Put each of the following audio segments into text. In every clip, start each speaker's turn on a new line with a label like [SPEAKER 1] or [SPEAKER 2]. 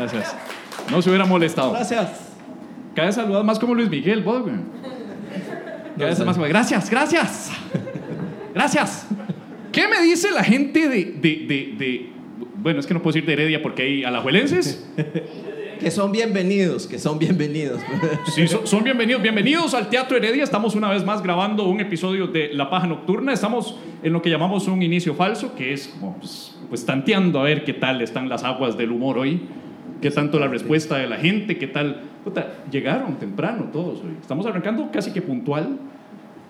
[SPEAKER 1] Gracias. No se hubiera molestado.
[SPEAKER 2] Gracias.
[SPEAKER 1] Cada vez saludas más como Luis Miguel, vos, güey. Cada vez más como, gracias, gracias. Gracias. ¿Qué me dice la gente de, de, de, de- bueno, es que no puedo decir de Heredia porque hay alajuelenses?
[SPEAKER 2] Que son bienvenidos, que son bienvenidos.
[SPEAKER 1] Sí, son, son bienvenidos. Bienvenidos al Teatro Heredia. Estamos una vez más grabando un episodio de La Paja Nocturna. Estamos en lo que llamamos un inicio falso, que es como, pues, pues tanteando a ver qué tal están las aguas del humor hoy, qué tanto la respuesta de la gente, qué tal. Puta, llegaron temprano todos hoy. Estamos arrancando casi que puntual.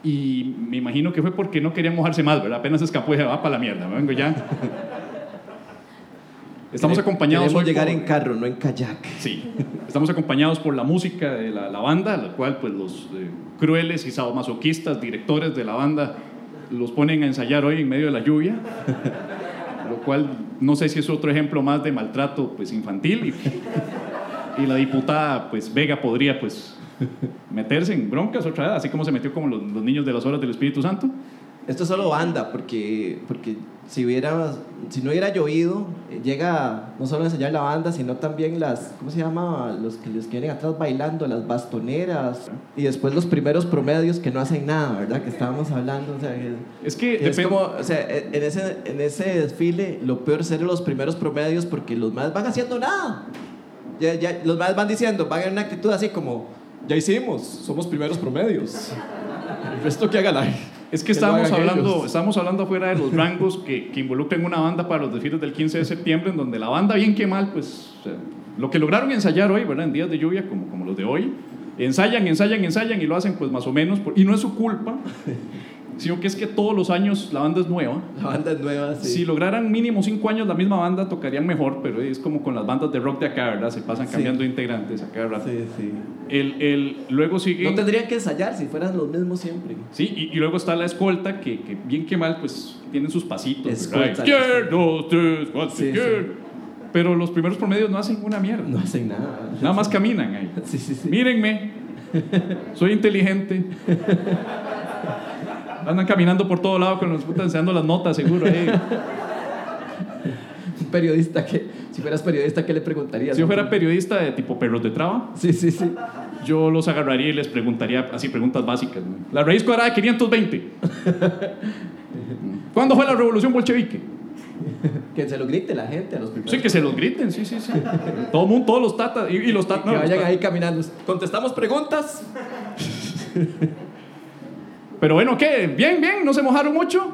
[SPEAKER 1] Y me imagino que fue porque no querían mojarse más, ¿verdad? Apenas escapó y dije, va para la mierda, me vengo ya. Estamos acompañados
[SPEAKER 2] Queremos
[SPEAKER 1] hoy
[SPEAKER 2] llegar
[SPEAKER 1] por-
[SPEAKER 2] en carro, no en kayak.
[SPEAKER 1] Sí, estamos acompañados por la música de la, la banda, la cual pues los eh, crueles y sadomasoquistas, directores de la banda, los ponen a ensayar hoy en medio de la lluvia, lo cual no sé si es otro ejemplo más de maltrato pues infantil y, la diputada pues Vega podría pues meterse en broncas otra vez, así como se metió como los, niños de las horas del Espíritu Santo.
[SPEAKER 2] Esto es solo banda, porque, porque si, hubiera, si no hubiera llovido, eh, llega no solo a ensayar la banda, sino también las, ¿cómo se llama? Los que les vienen atrás bailando, las bastoneras, y después los primeros promedios que no hacen nada, ¿verdad? Que estábamos hablando, o sea, que-
[SPEAKER 1] Es que
[SPEAKER 2] que es como, o sea, e, en ese, en ese desfile, lo peor es ser los primeros promedios porque los más van haciendo nada. Ya, ya, los más van diciendo, van en una actitud así como, ya hicimos, somos primeros promedios. El resto que haga la
[SPEAKER 1] Es que estábamos hablando, estábamos hablando afuera de los rangos que, que involucran una banda para los desfiles del 15 de septiembre, en donde la banda, bien que mal, pues o sea, lo que lograron ensayar hoy, ¿verdad? En días de lluvia, como, como los de hoy, ensayan, ensayan, ensayan y lo hacen pues más o menos, por- y no es su culpa, sino que es que todos los años la banda es nueva.
[SPEAKER 2] La banda es nueva, sí.
[SPEAKER 1] Si lograran mínimo cinco años la misma banda, tocarían mejor, pero es como con las bandas de rock de acá, ¿verdad? Se pasan cambiando integrantes a cada rato.
[SPEAKER 2] Sí, sí.
[SPEAKER 1] El, el, luego sigue...
[SPEAKER 2] No tendrían que ensayar si fueran los mismos siempre.
[SPEAKER 1] Sí, y, y luego está la escolta, que, que bien que mal, pues tienen sus pasitos.
[SPEAKER 2] Escolta,
[SPEAKER 1] ¿verdad? Izquierdo, tres, cuatro,
[SPEAKER 2] Sí.
[SPEAKER 1] Pero los primeros promedios no hacen una mierda.
[SPEAKER 2] No hacen nada.
[SPEAKER 1] Nada más caminan ahí.
[SPEAKER 2] Sí, sí, sí.
[SPEAKER 1] Mírenme, soy inteligente. Andan caminando por todo lado con los putas enseñando las notas, seguro. ahí.
[SPEAKER 2] Un periodista que, si fueras periodista, ¿qué le preguntarías?
[SPEAKER 1] Si yo fuera periodista de tipo perros de traba,
[SPEAKER 2] Sí, sí, sí.
[SPEAKER 1] yo los agarraría y les preguntaría así preguntas básicas. ¿no? La raíz cuadrada de 520. ¿Cuándo fue la revolución bolchevique?
[SPEAKER 2] Que se lo grite la gente a los primeros.
[SPEAKER 1] Sí, que se los griten, sí, sí, sí. Todo mundo, todos los tatas. Y, y los tatas.
[SPEAKER 2] que vayan ahí caminando. Contestamos preguntas.
[SPEAKER 1] Pero bueno, ¿qué? Bien, bien, no se mojaron mucho.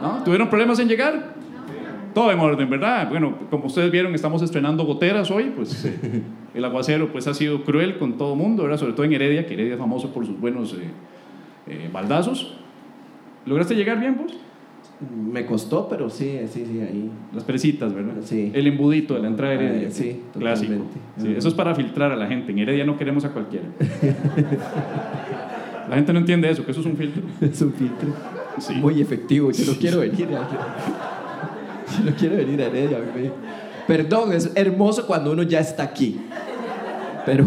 [SPEAKER 1] ¿No? ¿Tuvieron problemas en llegar? Todo en orden, ¿verdad? Bueno, como ustedes vieron, estamos estrenando goteras hoy, pues eh, el aguacero pues ha sido cruel con todo el mundo, ¿verdad? Sobre todo en Heredia, que Heredia es famoso por sus buenos eh, eh, baldazos. ¿Lograste llegar bien, vos?
[SPEAKER 2] Me costó, pero sí, sí, sí, ahí.
[SPEAKER 1] Las presitas, ¿verdad?
[SPEAKER 2] Sí.
[SPEAKER 1] El embudito de la entrada de Heredia.
[SPEAKER 2] Ah, sí,
[SPEAKER 1] Clásico. Sí, eso es para filtrar a la gente. En Heredia no queremos a cualquiera. La gente no entiende eso, que eso es un filtro.
[SPEAKER 2] Es un filtro
[SPEAKER 1] Sí.
[SPEAKER 2] muy efectivo. Yo no quiero venir a Yo no quiero venir a Heredia. Perdón, es hermoso cuando uno ya está aquí. Pero,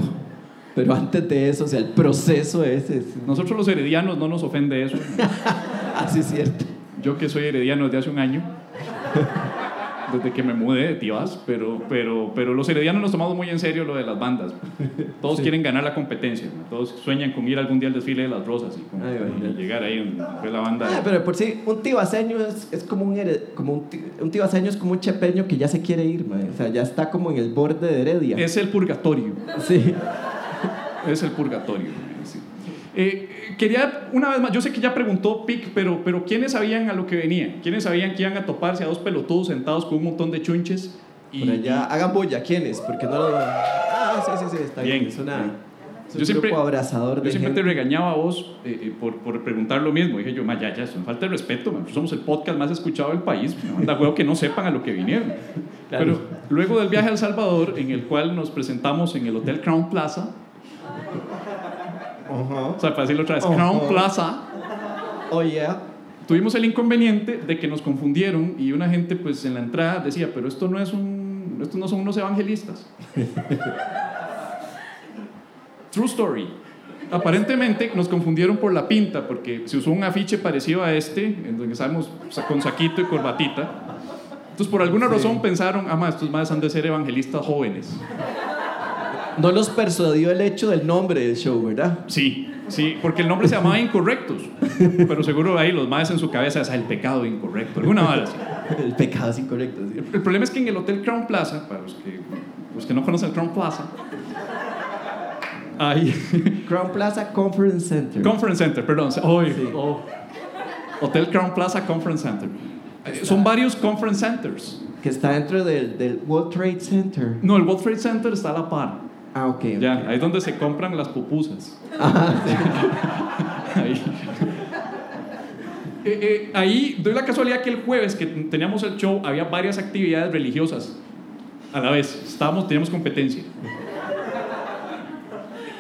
[SPEAKER 2] pero antes de eso, o sea, el proceso ese es
[SPEAKER 1] Nosotros los heredianos no nos ofende eso.
[SPEAKER 2] así es cierto.
[SPEAKER 1] Yo que soy herediano desde hace un año, desde que me mudé de Tibás, pero, pero, pero los heredianos nos tomamos muy en serio lo de las bandas. Todos quieren ganar la competencia, ¿no? todos sueñan con ir algún día al desfile de las rosas y, con-
[SPEAKER 2] Ay,
[SPEAKER 1] y
[SPEAKER 2] imagínate.
[SPEAKER 1] llegar ahí donde fue la banda.
[SPEAKER 2] Ah, pero por sí, un tibaseño es, es como un como un, un tibaseño es como un chepeño que ya se quiere ir, mae. o sea, ya está como en el borde de Heredia.
[SPEAKER 1] Es el purgatorio,
[SPEAKER 2] Sí.
[SPEAKER 1] es el purgatorio. sí. Eh, quería una vez más, yo sé que ya preguntó Pic, pero, pero ¿quiénes sabían a lo que venía? ¿Quiénes sabían que iban a toparse a dos pelotudos sentados con un montón de chunches? Y,
[SPEAKER 2] Por allá, hagan bulla, ¿quiénes? Porque no lo... Ah, sí, sí, sí, está bien.
[SPEAKER 1] Bien,
[SPEAKER 2] Es, una,
[SPEAKER 1] bien.
[SPEAKER 2] es un
[SPEAKER 1] Yo siempre-
[SPEAKER 2] abrazador de
[SPEAKER 1] Yo siempre te
[SPEAKER 2] gente.
[SPEAKER 1] regañaba a vos eh, eh, por, por preguntar lo mismo. Dije yo, ma, ya, ya, una falta de respeto. ma, Somos el podcast más escuchado del país. Me manda huevo que no sepan a lo que vinieron.
[SPEAKER 2] Claro.
[SPEAKER 1] Pero luego del viaje a El Salvador, en el cual nos presentamos en el Hotel Crown Plaza. O sea, para decirlo otra vez. Crown Plaza,
[SPEAKER 2] Oh, yeah.
[SPEAKER 1] tuvimos el inconveniente de que nos confundieron y una gente pues en la entrada decía, pero esto no es un, estos no son unos evangelistas. True story. Aparentemente nos confundieron por la pinta, porque se usó un afiche parecido a este, en donde estábamos con saquito y corbatita. Entonces, por alguna
[SPEAKER 2] Sí.
[SPEAKER 1] razón pensaron, ah, ma, estos madres han de ser evangelistas jóvenes.
[SPEAKER 2] No los persuadió el hecho del nombre del show, ¿verdad?
[SPEAKER 1] Sí, sí, porque el nombre se llamaba Incorrectos. Pero seguro ahí los madres en su cabeza es el pecado incorrecto. Alguna así.
[SPEAKER 2] El pecado es incorrecto. sí.
[SPEAKER 1] El problema es que en el Hotel Crown Plaza, para los que, los que no conocen el Crown Plaza,
[SPEAKER 2] Crown Plaza Conference Center.
[SPEAKER 1] Conference Center, perdón.
[SPEAKER 2] Sí.
[SPEAKER 1] oh. Hotel Crown Plaza Conference Center. Eh, Son varios conference centers.
[SPEAKER 2] que está dentro del, del World Trade Center.
[SPEAKER 1] No, el World Trade Center está a la par.
[SPEAKER 2] Ah, ok.
[SPEAKER 1] Ya, ahí es donde se compran las pupusas. ahí. Eh, eh, ahí doy la casualidad que el jueves que teníamos el show había varias actividades religiosas a la vez. Estábamos, teníamos competencia.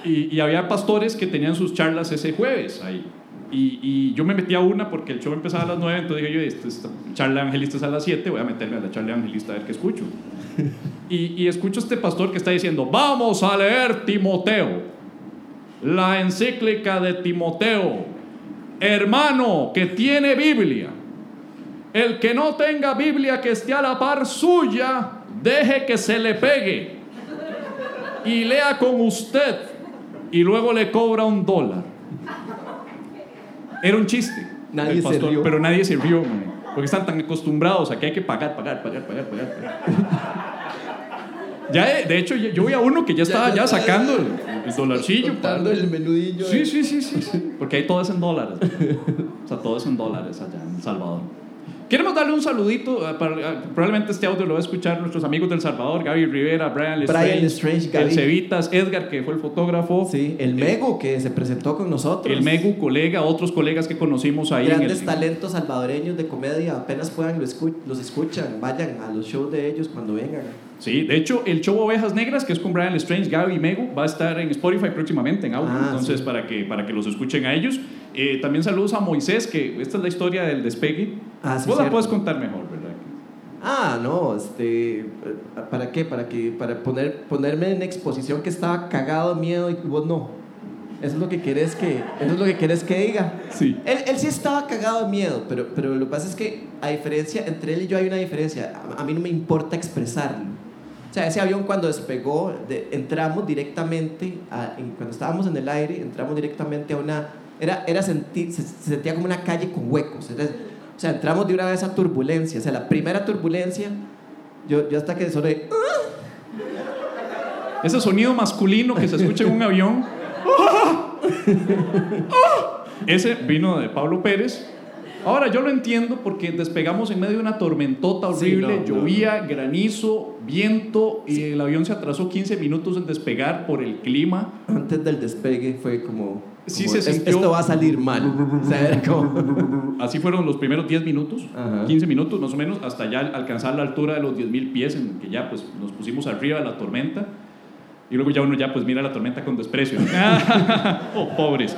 [SPEAKER 1] Y, y había pastores que tenían sus charlas ese jueves ahí. Y, y yo me metí a una porque el show empezaba a las 9, entonces dije yo, esta, esta charla de evangelistas es a las 7, voy a meterme a la charla de evangelista a ver qué escucho. Y, y escucho a este pastor que está diciendo, vamos a leer Timoteo, la encíclica de Timoteo, hermano que tiene Biblia. El que no tenga Biblia que esté a la par suya, deje que se le pegue y lea con usted y luego le cobra un dólar. Era un chiste.
[SPEAKER 2] Nadie se rió.
[SPEAKER 1] Pero nadie se rió, man, porque están tan acostumbrados a que hay que pagar, pagar, pagar, pagar, pagar. pagar. Ya, eh, de hecho, yo vi a uno que ya estaba ya, sacando el, el dolarcillo.
[SPEAKER 2] Contando el menudillo.
[SPEAKER 1] Sí, sí, sí, sí, sí. Porque ahí todo es en dólares. O sea, todo es en dólares allá en El Salvador. Queremos darle un saludito. eh, para- eh, probablemente este audio lo va a escuchar nuestros amigos del Salvador: Gaby Rivera, Brian Lestrange,
[SPEAKER 2] Brian Lestrange, Gaby.
[SPEAKER 1] el Cevitas, Edgar, que fue el fotógrafo.
[SPEAKER 2] Sí, el Mego que se presentó con nosotros.
[SPEAKER 1] El Megu, colega, otros colegas que conocimos ahí. en
[SPEAKER 2] Grandes
[SPEAKER 1] el-
[SPEAKER 2] talentos salvadoreños de comedia, apenas puedan lo los escuchan, vayan a los shows de ellos cuando vengan.
[SPEAKER 1] Sí, de hecho, el show Ovejas Negras, que es con Brian Lestrange, Gaby y Megu, va a estar en Spotify próximamente en audio.
[SPEAKER 2] Ah,
[SPEAKER 1] entonces,
[SPEAKER 2] sí.
[SPEAKER 1] para, que, para que los escuchen a ellos. Eh, también saludos a Moisés, que esta es la historia del despegue.
[SPEAKER 2] Ah, sí,
[SPEAKER 1] Vos la puedes contar mejor, ¿verdad?
[SPEAKER 2] Ah, no, este, ¿para qué? Para que para poner ponerme en exposición que estaba cagado de miedo y vos no. Eso es lo que querés que eso es lo que querés que diga.
[SPEAKER 1] Sí.
[SPEAKER 2] Él, él sí estaba cagado de miedo, pero, pero lo que pasa es que a diferencia entre él y yo hay una diferencia. A, a mí no me importa expresarlo. O sea, ese avión cuando despegó, de- entramos directamente, a- en- cuando estábamos en el aire, entramos directamente a una... Era, era sentir, se, se sentía como una calle con huecos. Era- o sea, entramos de una vez a turbulencia. O sea, la primera turbulencia, yo, yo hasta que soné...
[SPEAKER 1] Ese sonido masculino que se escucha en un avión. Ese vino de Pablo Pérez. Ahora yo lo entiendo porque despegamos en medio de una tormentota
[SPEAKER 2] Sí,
[SPEAKER 1] horrible,
[SPEAKER 2] no,
[SPEAKER 1] llovía, granizo, viento y el avión se atrasó 15 minutos en despegar por el clima.
[SPEAKER 2] Antes del despegue fue como...
[SPEAKER 1] Sí
[SPEAKER 2] como,
[SPEAKER 1] se
[SPEAKER 2] "Es-
[SPEAKER 1] sintió-
[SPEAKER 2] Esto va a salir mal. O sea, era como...
[SPEAKER 1] Así fueron los primeros 10 minutos,
[SPEAKER 2] Ajá.
[SPEAKER 1] 15 minutos más o menos, hasta ya alcanzar la altura de los 10.000 pies, en que ya pues nos pusimos arriba de la tormenta. Y luego ya uno ya pues mira la tormenta con desprecio. oh, pobres.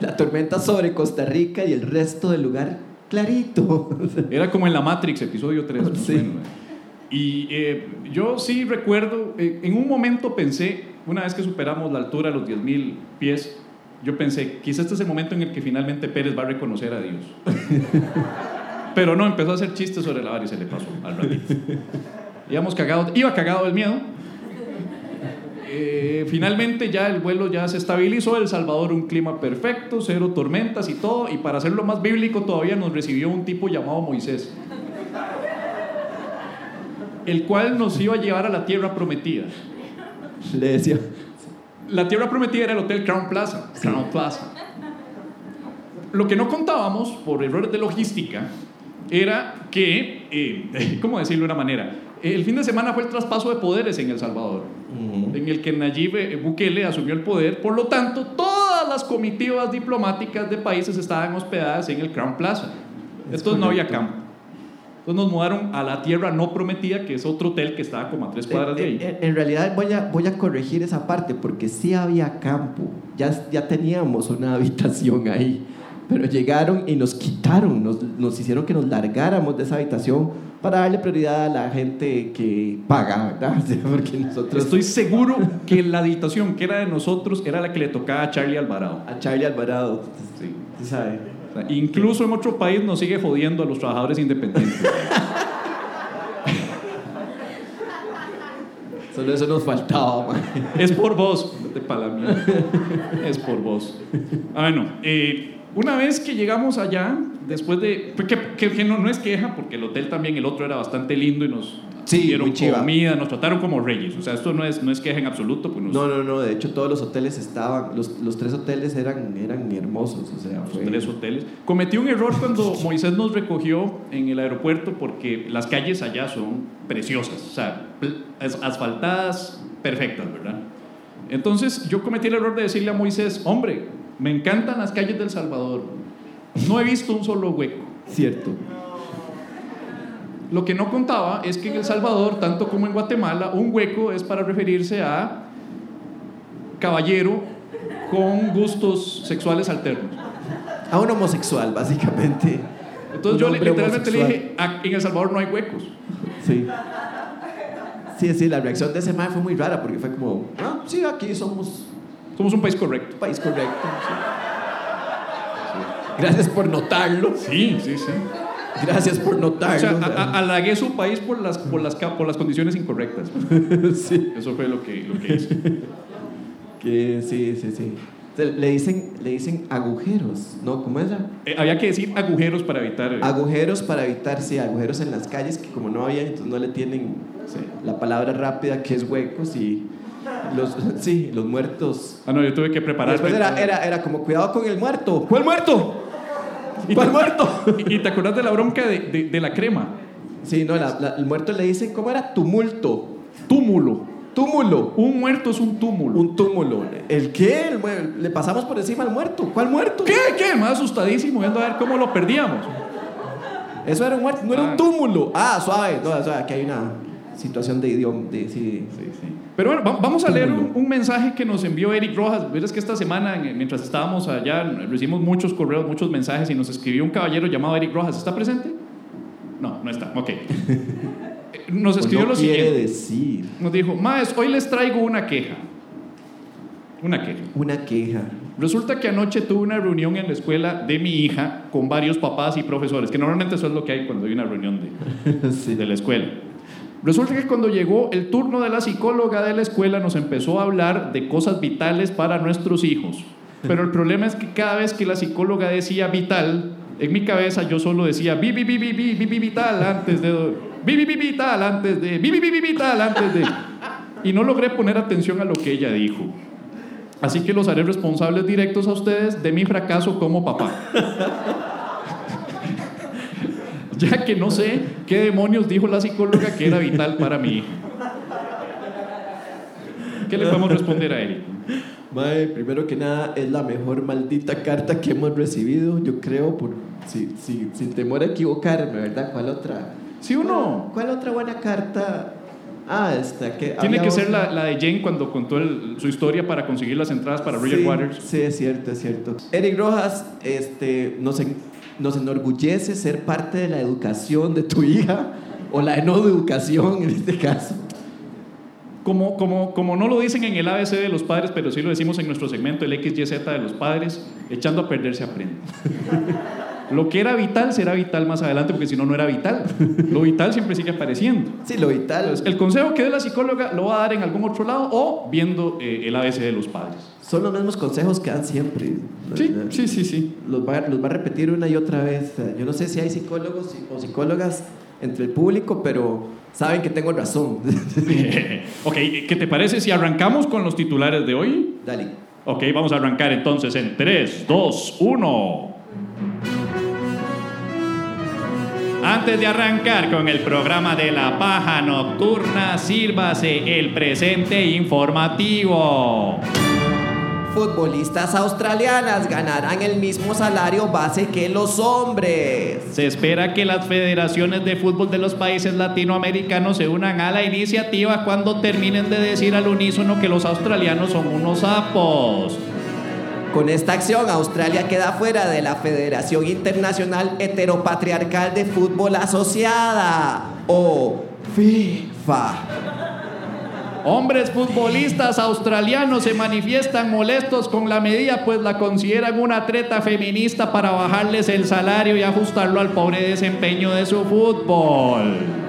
[SPEAKER 2] La tormenta sobre Costa Rica y el resto del lugar clarito.
[SPEAKER 1] Era como en la Matrix, episodio 3. más o
[SPEAKER 2] Sí.
[SPEAKER 1] menos. Y eh, yo sí recuerdo, eh, en un momento pensé, una vez que superamos la altura de los 10.000 pies, yo pensé, quizás este es el momento en el que finalmente Pérez va a reconocer a Dios. Pero no, empezó a hacer chistes sobre la vara y se le pasó al ratito. Íbamos cagado, iba cagado del miedo. Eh, finalmente ya el vuelo ya se estabilizó, El Salvador un clima perfecto, cero tormentas y todo, y para hacerlo más bíblico todavía nos recibió un tipo llamado Moisés, el cual nos iba a llevar a la tierra prometida.
[SPEAKER 2] Le decía...
[SPEAKER 1] La tierra prometida era el Hotel Crown Plaza. Crown Plaza. Lo que no contábamos, por errores de logística, era que, eh, ¿cómo decirlo de una manera? El fin de semana fue el traspaso de poderes en El Salvador, en el que Nayib eh, Bukele asumió el poder. Por lo tanto, todas las comitivas diplomáticas de países estaban hospedadas en el Crown Plaza. Entonces no había campo. Entonces nos mudaron a la tierra no prometida, que es otro hotel que estaba como a tres cuadras de ahí.
[SPEAKER 2] En, en- en realidad voy a, voy a corregir esa parte porque sí había campo. Ya, ya teníamos una habitación ahí. Pero llegaron y nos quitaron, nos, nos hicieron que nos largáramos de esa habitación para darle prioridad a la gente que paga, ¿verdad? Porque nosotros...
[SPEAKER 1] Estoy seguro que la habitación que era de nosotros era la que le tocaba a Charlie Alvarado.
[SPEAKER 2] A Charlie Alvarado,
[SPEAKER 1] Sí.
[SPEAKER 2] ¿sí sabe?
[SPEAKER 1] Incluso en otro país nos sigue jodiendo a los trabajadores independientes.
[SPEAKER 2] Solo eso nos faltaba.
[SPEAKER 1] Es por vos, de para. Es por vos. Ah, bueno, eh, una vez que llegamos allá, después de. Que, que- que no, no es queja, porque el hotel también, el otro era bastante lindo y nos
[SPEAKER 2] Sí,
[SPEAKER 1] dieron comida, nos trataron como reyes. O sea, esto no es, no es queja en absoluto. Pues nos,
[SPEAKER 2] No, no, no, de hecho todos los hoteles estaban, los, los tres hoteles eran, eran hermosos, o sea,
[SPEAKER 1] los
[SPEAKER 2] fue...
[SPEAKER 1] tres hoteles. Cometí un error cuando Moisés nos recogió en el aeropuerto porque las calles allá son preciosas, o sea, asfaltadas, perfectas, ¿verdad? Entonces yo cometí el error de decirle a Moisés, hombre, me encantan las calles del Salvador, no he visto un solo hueco.
[SPEAKER 2] Cierto.
[SPEAKER 1] Lo que no contaba es que en El Salvador, tanto como en Guatemala, un hueco es para referirse a caballero con gustos sexuales alternos.
[SPEAKER 2] A un homosexual, básicamente.
[SPEAKER 1] Entonces
[SPEAKER 2] Un
[SPEAKER 1] yo literalmente le dije, "Ah, en El Salvador no hay huecos.
[SPEAKER 2] Sí. Sí, sí, la reacción de ese man fue muy rara porque fue como, ah, sí, aquí somos
[SPEAKER 1] Somos un país correcto.
[SPEAKER 2] país correcto. sí. Sí. Gracias por notarlo.
[SPEAKER 1] Sí, sí, sí.
[SPEAKER 2] Gracias por notarlo. o sea.
[SPEAKER 1] halagué su país por las, por las, por las condiciones incorrectas.
[SPEAKER 2] sí.
[SPEAKER 1] Eso fue lo que, lo que hice.
[SPEAKER 2] Que sí, sí, sí. Le dicen, le dicen agujeros, ¿no? ¿Cómo era?
[SPEAKER 1] Eh, había que decir agujeros para evitar... eh,
[SPEAKER 2] Agujeros para evitar, sí, agujeros en las calles que como no había, entonces no le tienen
[SPEAKER 1] sí.
[SPEAKER 2] la palabra rápida que es huecos y los, sí, los muertos.
[SPEAKER 1] Ah, no, yo tuve que preparar...
[SPEAKER 2] Después era, era, era como cuidado con el muerto.
[SPEAKER 1] ¿Cuál muerto? ¿Y
[SPEAKER 2] ¿Cuál
[SPEAKER 1] te-
[SPEAKER 2] muerto?
[SPEAKER 1] ¿Y, y te acuerdas de la bronca de, de- de la crema?
[SPEAKER 2] Sí, no, la- la- el muerto le dicen, ¿cómo era? Tumulto.
[SPEAKER 1] Túmulo.
[SPEAKER 2] Túmulo.
[SPEAKER 1] Un muerto es un túmulo.
[SPEAKER 2] Un túmulo. ¿El qué? El le pasamos por encima al muerto. ¿Cuál muerto?
[SPEAKER 1] ¿Qué? ¿Qué? Más asustadísimo viendo a ver cómo lo perdíamos.
[SPEAKER 2] Eso era un muerto, no era
[SPEAKER 1] Ah.
[SPEAKER 2] un túmulo. Ah, suave. No, suave, aquí hay una situación de idioma. De, sí,
[SPEAKER 1] Sí, sí. Pero bueno, va- vamos a leer un, mensaje que nos envió Eric Rojas. Verás que esta semana, en- mientras estábamos allá, recibimos muchos correos, muchos mensajes y nos escribió un caballero llamado Eric Rojas. ¿Está presente? No, no está. Ok. Nos
[SPEAKER 2] Pues
[SPEAKER 1] escribió
[SPEAKER 2] no
[SPEAKER 1] lo
[SPEAKER 2] quiere
[SPEAKER 1] siguiente.
[SPEAKER 2] decir
[SPEAKER 1] Nos dijo, Maes, hoy les traigo una queja. Una queja.
[SPEAKER 2] una queja.
[SPEAKER 1] Resulta que anoche tuve una reunión en la escuela de mi hija con varios papás y profesores, que normalmente eso es lo que hay cuando hay una reunión de,
[SPEAKER 2] Sí.
[SPEAKER 1] de la escuela. Resulta que cuando llegó el turno de la psicóloga de la escuela nos empezó a hablar de cosas vitales para nuestros hijos. Pero el problema es que cada vez que la psicóloga decía vital, en mi cabeza yo solo decía vi, vi, vi, vi, vi, vi, vi, vital antes de vi, vi, vi, vital antes de vi, vi, vi, vi, vital antes de y no logré poner atención a lo que ella dijo. Así que los haré responsables directos a ustedes de mi fracaso como papá. ya que no sé qué demonios dijo la psicóloga que era vital para mi hijo. ¿Qué le podemos responder a Eric?
[SPEAKER 2] Mae, primero que nada, es la mejor maldita carta que hemos recibido, yo creo, por, si, si- sin temor a equivocarme, ¿verdad? ¿Cuál otra?
[SPEAKER 1] Si uno...
[SPEAKER 2] ¿Cuál otra buena carta? Ah, esta que
[SPEAKER 1] Tiene que ser la, la de Jane cuando contó el- su historia para conseguir las entradas para Roger
[SPEAKER 2] sí,
[SPEAKER 1] Waters.
[SPEAKER 2] Sí, es cierto, es cierto. Eric Rojas este, nos, en- nos enorgullece ser parte de la educación de tu hija, o la no educación en este caso.
[SPEAKER 1] Como, como, como no lo dicen en el ABC de los padres, pero sí lo decimos en nuestro segmento, el XYZ de los padres, echando a perder se aprende. Lo que era vital será vital más adelante, porque si no, no era vital. Lo vital siempre sigue apareciendo.
[SPEAKER 2] Sí, lo vital.
[SPEAKER 1] Entonces, el consejo que dé la psicóloga lo va a dar en algún otro lado o viendo eh, el ABC de los padres.
[SPEAKER 2] Son los mismos consejos que dan siempre.
[SPEAKER 1] Sí, sí, sí, sí.
[SPEAKER 2] Los va, los va a repetir una y otra vez. Yo no sé si hay psicólogos o psicólogas entre el público, pero saben que tengo razón.
[SPEAKER 1] ok, ¿qué te parece si arrancamos con los titulares de hoy?
[SPEAKER 2] Dale.
[SPEAKER 1] Ok, vamos a arrancar entonces en 3, 2, 1. Antes de arrancar con el programa de la paja nocturna, sírvase el presente informativo.
[SPEAKER 2] Futbolistas australianas ganarán el mismo salario base que los hombres.
[SPEAKER 1] Se espera que las federaciones de fútbol de los países latinoamericanos se unan a la iniciativa cuando terminen de decir al unísono que los australianos son unos sapos.
[SPEAKER 2] Con esta acción, Australia queda fuera de la Federación Internacional Heteropatriarcal de Fútbol Asociada, o FIFA.
[SPEAKER 1] Hombres futbolistas australianos se manifiestan molestos con la medida, pues la consideran una treta feminista para bajarles el salario y ajustarlo al pobre desempeño de su fútbol.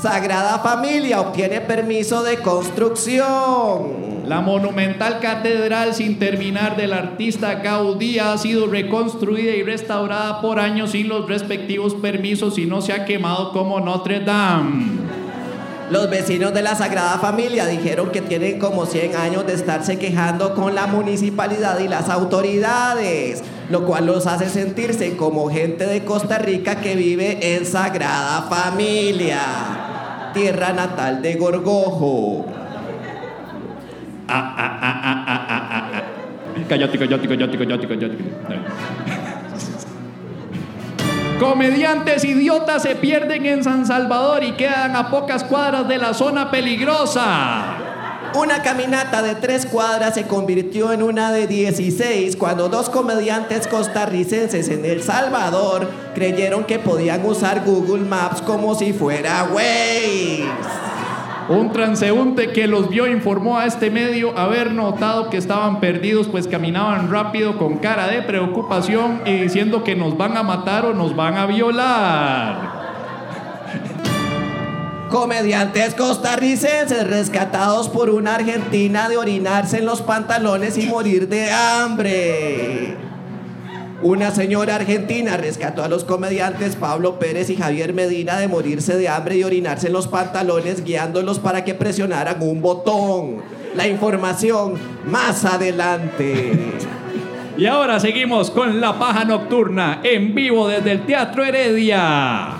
[SPEAKER 2] Sagrada Familia obtiene permiso de construcción.
[SPEAKER 1] La monumental catedral sin terminar del artista Gaudí ha sido reconstruida y restaurada por años sin los respectivos permisos y no se ha quemado como Notre Dame.
[SPEAKER 2] Los vecinos de la Sagrada Familia dijeron que tienen como 100 años de estarse quejando con la municipalidad y las autoridades, lo cual los hace sentirse como gente de Costa Rica que vive en Sagrada Familia, tierra natal de Gorgojo.
[SPEAKER 1] Ah, ah, ah, ah, ah, ah, ah, ah. Cállate. Comediantes idiotas se pierden en San Salvador y quedan a pocas cuadras de la zona peligrosa.
[SPEAKER 2] Una caminata de tres cuadras se convirtió en una de 16 cuando dos comediantes costarricenses en El Salvador creyeron que podían usar Google Maps como si fuera Waze.
[SPEAKER 1] Un transeúnte que los vio informó a este medio haber notado que estaban perdidos, pues caminaban rápido con cara de preocupación y diciendo que nos van a matar o nos van a violar.
[SPEAKER 2] Comediantes costarricenses rescatados por una argentina de orinarse en los pantalones y morir de hambre. Una señora argentina rescató a los comediantes Pablo Pérez y Javier Medina de morirse de hambre y orinarse en los pantalones, guiándolos para que presionaran un botón. La información más adelante.
[SPEAKER 1] Y ahora seguimos con La Paja Nocturna en vivo desde el Teatro Heredia.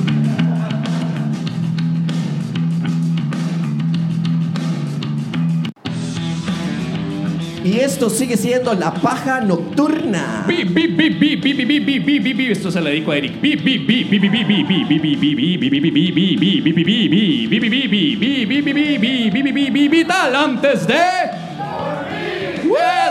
[SPEAKER 2] Y esto sigue siendo la paja nocturna.
[SPEAKER 1] Esto se lo dedico a Eric. Vital antes de.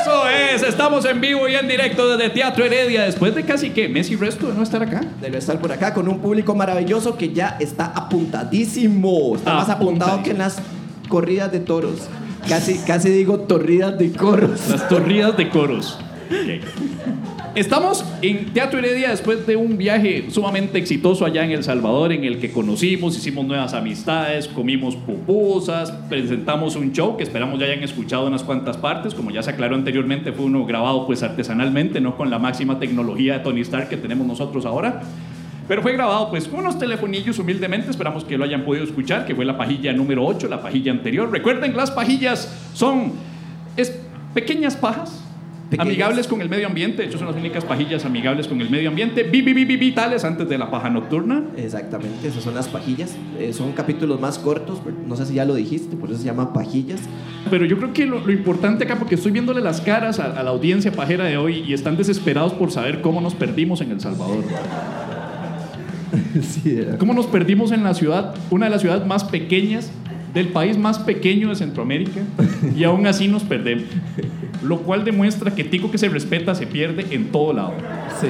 [SPEAKER 1] Eso es, estamos en vivo y en directo desde Teatro Heredia, después de casi que mes y resto de no estar acá.
[SPEAKER 2] Debe estar por acá con un público maravilloso que ya está apuntadísimo, está más apuntado que en las corridas de toros. Casi, casi digo torridas de coros.
[SPEAKER 1] Las torridas de coros. Estamos en Teatro Heredia después de un viaje sumamente exitoso allá en El Salvador, en el que conocimos, hicimos nuevas amistades, comimos pupusas, presentamos un show que esperamos ya hayan escuchado unas cuantas partes. Como ya se aclaró anteriormente, fue uno grabado pues artesanalmente, no con la máxima tecnología de Tony Stark que tenemos nosotros ahora. Pero fue grabado pues con unos telefonillos humildemente, esperamos que lo hayan podido escuchar, que fue la pajilla número 8, la pajilla anterior. Recuerden, las pajillas son es, pequeñas pajas,
[SPEAKER 2] Pequeñas.
[SPEAKER 1] amigables con el medio ambiente, de hecho son las únicas pajillas amigables con el medio ambiente, vi, vi, vi, vi- vitales antes de la paja nocturna.
[SPEAKER 2] Exactamente, esas son las pajillas. Eh, son capítulos más cortos, no sé si ya lo dijiste, por eso se llaman pajillas.
[SPEAKER 1] Pero yo creo que lo, lo importante acá, porque estoy viéndole las caras a, a la audiencia pajera de hoy y están desesperados por saber cómo nos perdimos en El Salvador.
[SPEAKER 2] sí, era.
[SPEAKER 1] ¿Cómo nos perdimos en la ciudad, una de las ciudades más pequeñas del país más pequeño de Centroamérica y aún así nos perdemos? Lo cual demuestra que Tico que se respeta se pierde en todo lado.
[SPEAKER 2] Sí.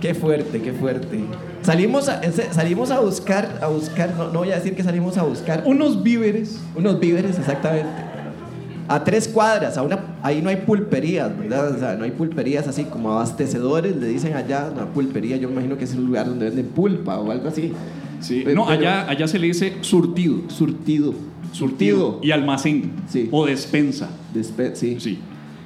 [SPEAKER 2] Qué fuerte, qué fuerte. Salimos a, salimos a buscar, a buscar, no, no voy a decir que salimos a buscar
[SPEAKER 1] Unos víveres.
[SPEAKER 2] unos víveres, exactamente. A tres cuadras, a una, ahí no hay pulperías, ¿verdad? O sea, no hay pulperías así como abastecedores, le dicen allá, una pulpería, yo me imagino que es un lugar donde venden pulpa o algo así.
[SPEAKER 1] Sí.
[SPEAKER 2] Pero-
[SPEAKER 1] No, allá, allá se le dice surtido.
[SPEAKER 2] Surtido.
[SPEAKER 1] Surtido. Y almacén.
[SPEAKER 2] Sí.
[SPEAKER 1] O despensa.
[SPEAKER 2] Despe- sí.
[SPEAKER 1] Sí.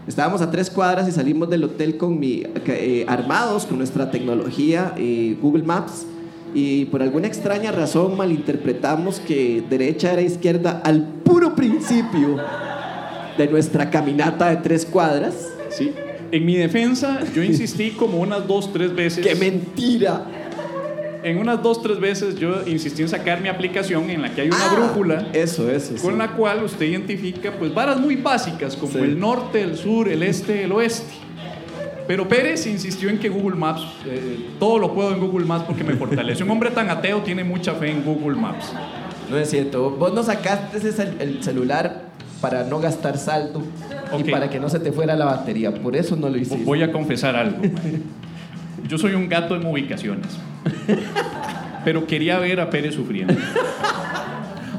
[SPEAKER 2] Estábamos a tres cuadras y salimos del hotel con mi, eh, armados con nuestra tecnología eh, Google Maps y por alguna extraña razón malinterpretamos que derecha era izquierda al puro principio de nuestra caminata de tres cuadras.
[SPEAKER 1] Sí. En mi defensa, yo insistí como unas dos, tres veces.
[SPEAKER 2] ¡Qué mentira!
[SPEAKER 1] En unas dos, tres veces yo insistí en sacar mi aplicación en la que hay una
[SPEAKER 2] Ah,
[SPEAKER 1] brújula
[SPEAKER 2] Eso, eso.
[SPEAKER 1] con
[SPEAKER 2] sí.
[SPEAKER 1] la cual usted identifica pues varas muy básicas como
[SPEAKER 2] Sí.
[SPEAKER 1] el norte, el sur, el este, el oeste. Pero Pérez insistió en que Google Maps, eh, todo lo puedo en Google Maps porque me fortalece. Un hombre tan ateo tiene mucha fe en Google Maps.
[SPEAKER 2] No es cierto. Vos nos sacaste ese cel- el celular para no gastar saldo. Y para que no se te fuera la batería. Por eso no lo hiciste.
[SPEAKER 1] Voy a confesar algo. Yo soy un gato en ubicaciones. Pero quería ver a Pérez sufriendo.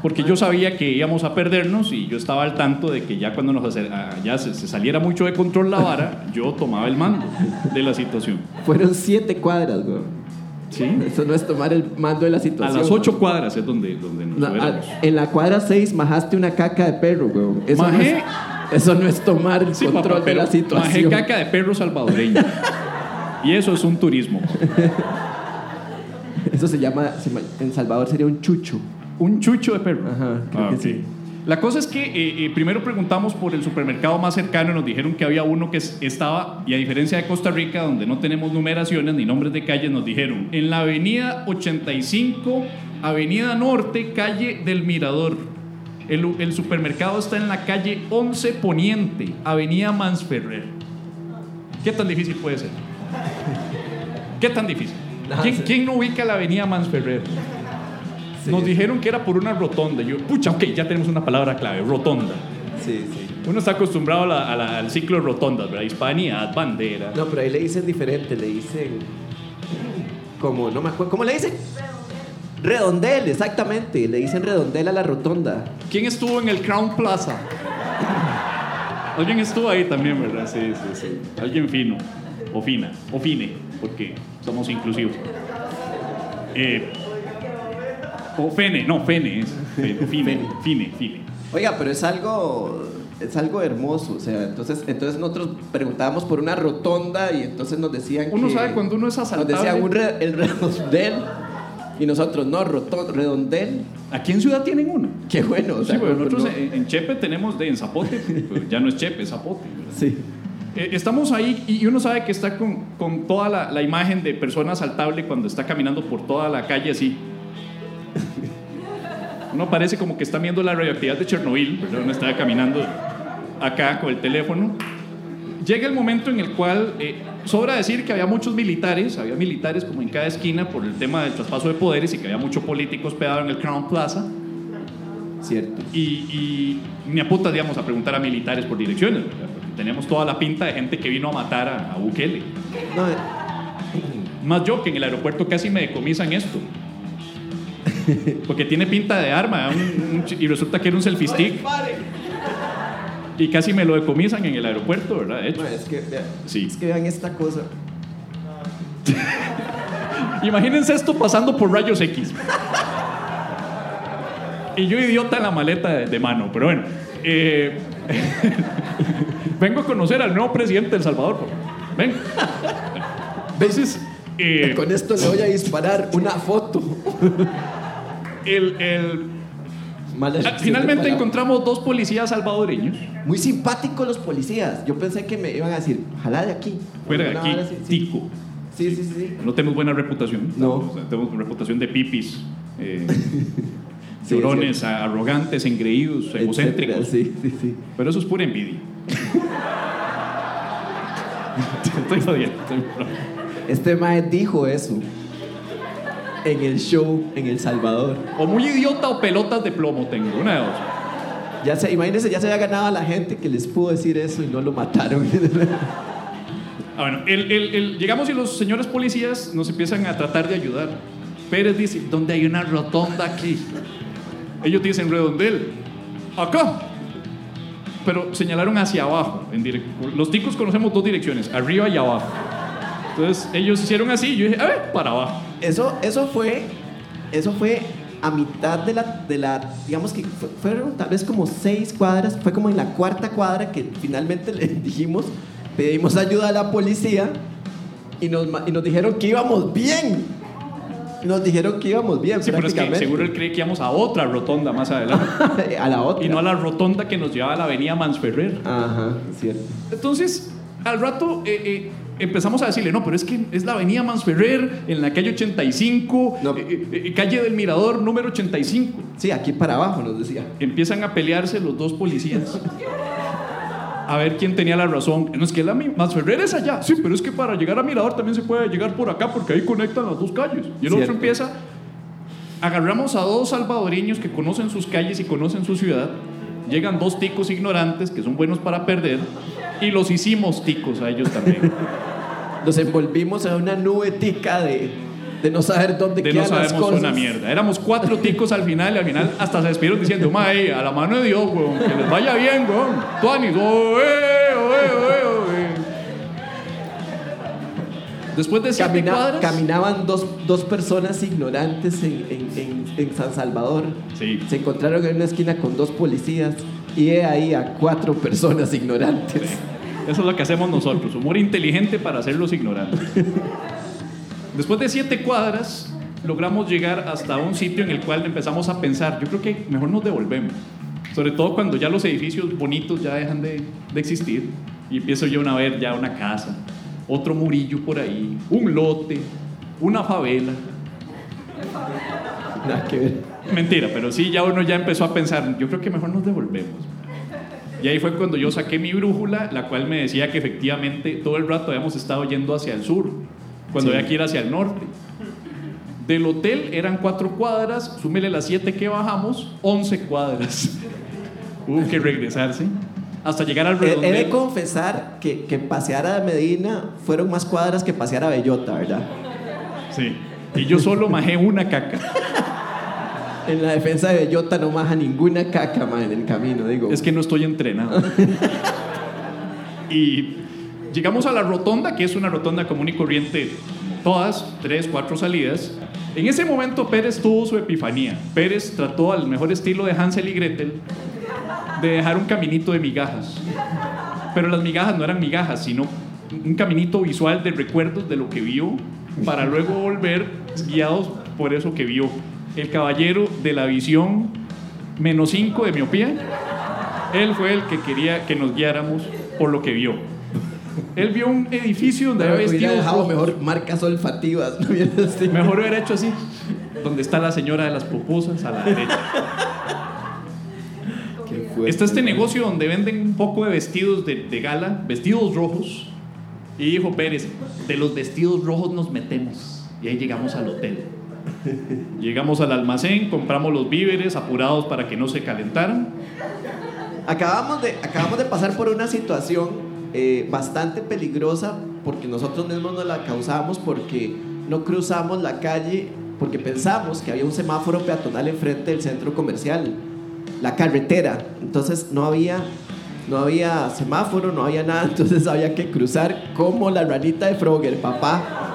[SPEAKER 1] Porque yo sabía que íbamos a perdernos y yo estaba al tanto de que ya cuando nos acer- ah, ya se, se saliera mucho de control la vara, yo tomaba el mando de la situación.
[SPEAKER 2] Fueron siete cuadras, güey.
[SPEAKER 1] ¿Sí?
[SPEAKER 2] Eso no es tomar el mando de la
[SPEAKER 1] A
[SPEAKER 2] situación.
[SPEAKER 1] las ocho cuadras es donde, donde nos
[SPEAKER 2] No,
[SPEAKER 1] fuéramos.
[SPEAKER 2] a- en la cuadra 6 majaste una caca de perro, güey. Eso, no
[SPEAKER 1] Majé.
[SPEAKER 2] es, eso no es tomar el
[SPEAKER 1] Sí,
[SPEAKER 2] control
[SPEAKER 1] papá,
[SPEAKER 2] de la situación.
[SPEAKER 1] majé caca de perro salvadoreño. Y eso es un turismo.
[SPEAKER 2] Eso se llama, en Salvador sería un chucho.
[SPEAKER 1] Un chucho de perro.
[SPEAKER 2] Ajá, creo que
[SPEAKER 1] ok.
[SPEAKER 2] sí.
[SPEAKER 1] La cosa es que eh, eh, primero preguntamos por el supermercado más cercano y nos dijeron que había uno que es- estaba, y a diferencia de Costa Rica, donde no tenemos numeraciones ni nombres de calles, nos dijeron en la avenida 85, avenida Norte, calle del Mirador. El, el supermercado está en la calle 11 Poniente, avenida Mansferrer. ¿Qué tan difícil puede ser? ¿Qué tan difícil? ¿Quién, quién no ubica la avenida Mansferrer? Nos dijeron que era por una rotonda. Yo, pucha, ok, ya tenemos una palabra clave, rotonda.
[SPEAKER 2] Sí, sí.
[SPEAKER 1] Uno está acostumbrado a la- a la- al ciclo de rotondas, ¿verdad? Hispanidad, bandera.
[SPEAKER 2] No, pero ahí le dicen diferente, le dicen. Como, no me acuerdo. ¿Cómo le dicen? Redondel, exactamente. Le dicen redondel a la rotonda.
[SPEAKER 1] ¿Quién estuvo en el Crown Plaza? Alguien estuvo ahí también, ¿verdad? Sí, sí, sí. Alguien fino. O fina. O fine, porque somos inclusivos. Eh, o fene, no, fene es. Fe- Fine, fine, fine.
[SPEAKER 2] Oiga, pero es algo. Es algo hermoso. O sea, entonces, entonces nosotros preguntábamos por una rotonda y entonces nos decían.
[SPEAKER 1] Uno
[SPEAKER 2] que-
[SPEAKER 1] sabe cuando uno es
[SPEAKER 2] Nos
[SPEAKER 1] asaltable.
[SPEAKER 2] decían un re- el redondel. Y nosotros, no, roton- redondel.
[SPEAKER 1] Aquí en Ciudad tienen uno.
[SPEAKER 2] Qué bueno. o
[SPEAKER 1] Sí,
[SPEAKER 2] sea,
[SPEAKER 1] pero
[SPEAKER 2] no-
[SPEAKER 1] nosotros
[SPEAKER 2] no-
[SPEAKER 1] en, en Chepe tenemos de en Zapote, pues ya no es Chepe, es Zapote. ¿verdad?
[SPEAKER 2] Sí.
[SPEAKER 1] Eh, estamos ahí y uno sabe que está con, con toda la, la imagen de persona asaltable cuando está caminando por toda la calle así. Uno parece como que está viendo la radioactividad de Chernobyl, ¿verdad? Uno está caminando acá con el teléfono. Llega el momento en el cual eh, sobra decir que había muchos militares, había militares como en cada esquina por el tema del traspaso de poderes y que había mucho político hospedado en el Crown Plaza.
[SPEAKER 2] Cierto.
[SPEAKER 1] Y, y ni a putas íbamos a preguntar a militares por direcciones, tenemos toda la pinta de gente que vino a matar a, a Bukele.
[SPEAKER 2] No, eh,
[SPEAKER 1] Más yo que en el aeropuerto casi me decomisan esto. Porque tiene pinta de arma un- un ch- y resulta que era un selfie stick. Y casi me lo decomisan en el aeropuerto, ¿verdad? De hecho.
[SPEAKER 2] no, es que, vea-
[SPEAKER 1] Sí.
[SPEAKER 2] es que vean esta cosa.
[SPEAKER 1] Imagínense esto pasando por rayos X. Y yo idiota en la maleta de, de mano, pero bueno. eh, vengo a conocer al nuevo presidente de El Salvador. Ven. Entonces, eh,
[SPEAKER 2] Con esto le voy a disparar una foto.
[SPEAKER 1] El- el- ah, finalmente encontramos dos policías salvadoreños.
[SPEAKER 2] Muy simpáticos los policías. Yo pensé que me iban a decir, ojalá de aquí.
[SPEAKER 1] Fuera de aquí,
[SPEAKER 2] así, sí.
[SPEAKER 1] tico.
[SPEAKER 2] Sí, sí, sí. sí.
[SPEAKER 1] No tenemos buena reputación.
[SPEAKER 2] No.
[SPEAKER 1] O sea, tenemos reputación de pipis. eh,
[SPEAKER 2] Sí,
[SPEAKER 1] llorones, arrogantes, engreídos,
[SPEAKER 2] Etcétera,
[SPEAKER 1] egocéntricos.
[SPEAKER 2] Sí, sí, sí.
[SPEAKER 1] Pero eso es pura envidia. estoy jodiendo. estoy.
[SPEAKER 2] Este mae dijo eso en el show en El Salvador.
[SPEAKER 1] O muy idiota o pelotas de plomo tengo, una de dos.
[SPEAKER 2] Ya se, imagínense, ya se había ganado a la gente que les pudo decir eso y no lo mataron.
[SPEAKER 1] Ah, bueno, el- el- el- llegamos y los señores policías nos empiezan a tratar de ayudar. Pérez dice, ¿dónde hay una rotonda aquí? Ellos dicen, redondel. Acá. Pero señalaron hacia abajo. En los ticos conocemos dos direcciones, arriba y abajo. Entonces ellos hicieron así y yo dije, a ver, para abajo.
[SPEAKER 2] Eso, eso fue, eso fue a mitad de la, de la, digamos que fue- fueron tal vez como seis cuadras, fue como en la cuarta cuadra que finalmente le dijimos, pedimos ayuda a la policía y nos, y nos dijeron que íbamos bien. Nos dijeron que íbamos bien,
[SPEAKER 1] Sí, pero es que seguro él cree que íbamos a otra rotonda más adelante.
[SPEAKER 2] a la otra.
[SPEAKER 1] y no a la rotonda que nos llevaba a la avenida Mansferrer.
[SPEAKER 2] Ajá, cierto.
[SPEAKER 1] Entonces, al rato eh, eh, empezamos a decirle, no, pero es que es la avenida Mansferrer, en la calle 85,
[SPEAKER 2] No.
[SPEAKER 1] eh, eh, calle del Mirador, número 85.
[SPEAKER 2] Sí, aquí para abajo nos decía.
[SPEAKER 1] Empiezan a pelearse los dos policías. A ver quién tenía la razón. No es que la Mansferrer es allá. Sí, pero es que para llegar a Mirador también se puede llegar por acá porque ahí conectan las dos calles. Y el
[SPEAKER 2] Cierto.
[SPEAKER 1] otro empieza. Agarramos a dos salvadoreños que conocen sus calles y conocen su ciudad llegan dos ticos ignorantes que son buenos para perder y los hicimos ticos a ellos también.
[SPEAKER 2] Nos envolvimos en una nube tica de, de no saber dónde
[SPEAKER 1] De no
[SPEAKER 2] quedan las
[SPEAKER 1] sabemos
[SPEAKER 2] cosas.
[SPEAKER 1] una mierda. Éramos cuatro ticos al final y al final hasta se despidieron diciendo, mae, a la mano de Dios, weón, que les vaya bien, weón. Tuanis, oe, oe, oe, oe. Después de siete
[SPEAKER 2] Camina-
[SPEAKER 1] cuadras...
[SPEAKER 2] caminaban dos, dos personas ignorantes en, en- en- en San Salvador.
[SPEAKER 1] Sí.
[SPEAKER 2] Se encontraron en una esquina con dos policías y he ahí a cuatro personas ignorantes.
[SPEAKER 1] Eso es lo que hacemos nosotros, humor inteligente para hacerlos ignorantes. Después de siete cuadras, logramos llegar hasta un sitio en el cual empezamos a pensar, yo creo que mejor nos devolvemos. Sobre todo cuando ya los edificios bonitos ya dejan de, de existir y empiezo yo a ver ya una casa, otro murillo por ahí, un lote, una favela.
[SPEAKER 2] Nada que ver.
[SPEAKER 1] Mentira, pero sí, ya uno ya empezó a pensar, yo creo que mejor nos devolvemos. Y ahí fue cuando yo saqué mi brújula, la cual me decía que efectivamente todo el rato habíamos estado yendo hacia el sur, cuando
[SPEAKER 2] Sí.
[SPEAKER 1] había que ir hacia el norte. Del hotel eran cuatro cuadras, súmele las siete que bajamos, once cuadras. Hubo que regresarse hasta llegar al
[SPEAKER 2] He, he de
[SPEAKER 1] redondel.
[SPEAKER 2] confesar que, que pasear a Medina fueron más cuadras que pasear a Bellota, ¿verdad?
[SPEAKER 1] Sí. Y yo solo majé una caca.
[SPEAKER 2] En la defensa de Bellota no maja ninguna caca, man, en el camino, digo.
[SPEAKER 1] Es que no estoy entrenado. y llegamos a la rotonda, que es una rotonda común y corriente, todas, tres, cuatro salidas. En ese momento Pérez tuvo su epifanía. Pérez trató al mejor estilo de Hansel y Gretel de dejar un caminito de migajas. Pero las migajas no eran migajas, sino un caminito visual de recuerdos de lo que vio para luego volver guiados por eso que vio. El caballero de la visión menos 5 de miopía. Él fue el que quería que nos guiáramos por lo que vio. Él vio un edificio donde
[SPEAKER 2] Pero
[SPEAKER 1] había
[SPEAKER 2] hubiera
[SPEAKER 1] vestidos
[SPEAKER 2] dejado mejor marcas olfativas, ¿no?
[SPEAKER 1] Mejor hubiera hecho así. Donde está la señora de las pupusas a la derecha.
[SPEAKER 2] Qué fuerte,
[SPEAKER 1] Está este negocio donde venden un poco de vestidos de, de gala, vestidos rojos. Y dijo Pérez, de los vestidos rojos nos metemos. Y ahí llegamos al hotel. Llegamos al almacén, compramos los víveres apurados para que no se calentaran.
[SPEAKER 2] Acabamos de, acabamos de pasar por una situación eh, bastante peligrosa porque nosotros mismos nos la causamos porque no cruzamos la calle porque pensamos que había un semáforo peatonal enfrente del centro comercial, la carretera. Entonces no había, no había semáforo, no había nada, entonces había que cruzar como la ranita de Frogger, papá.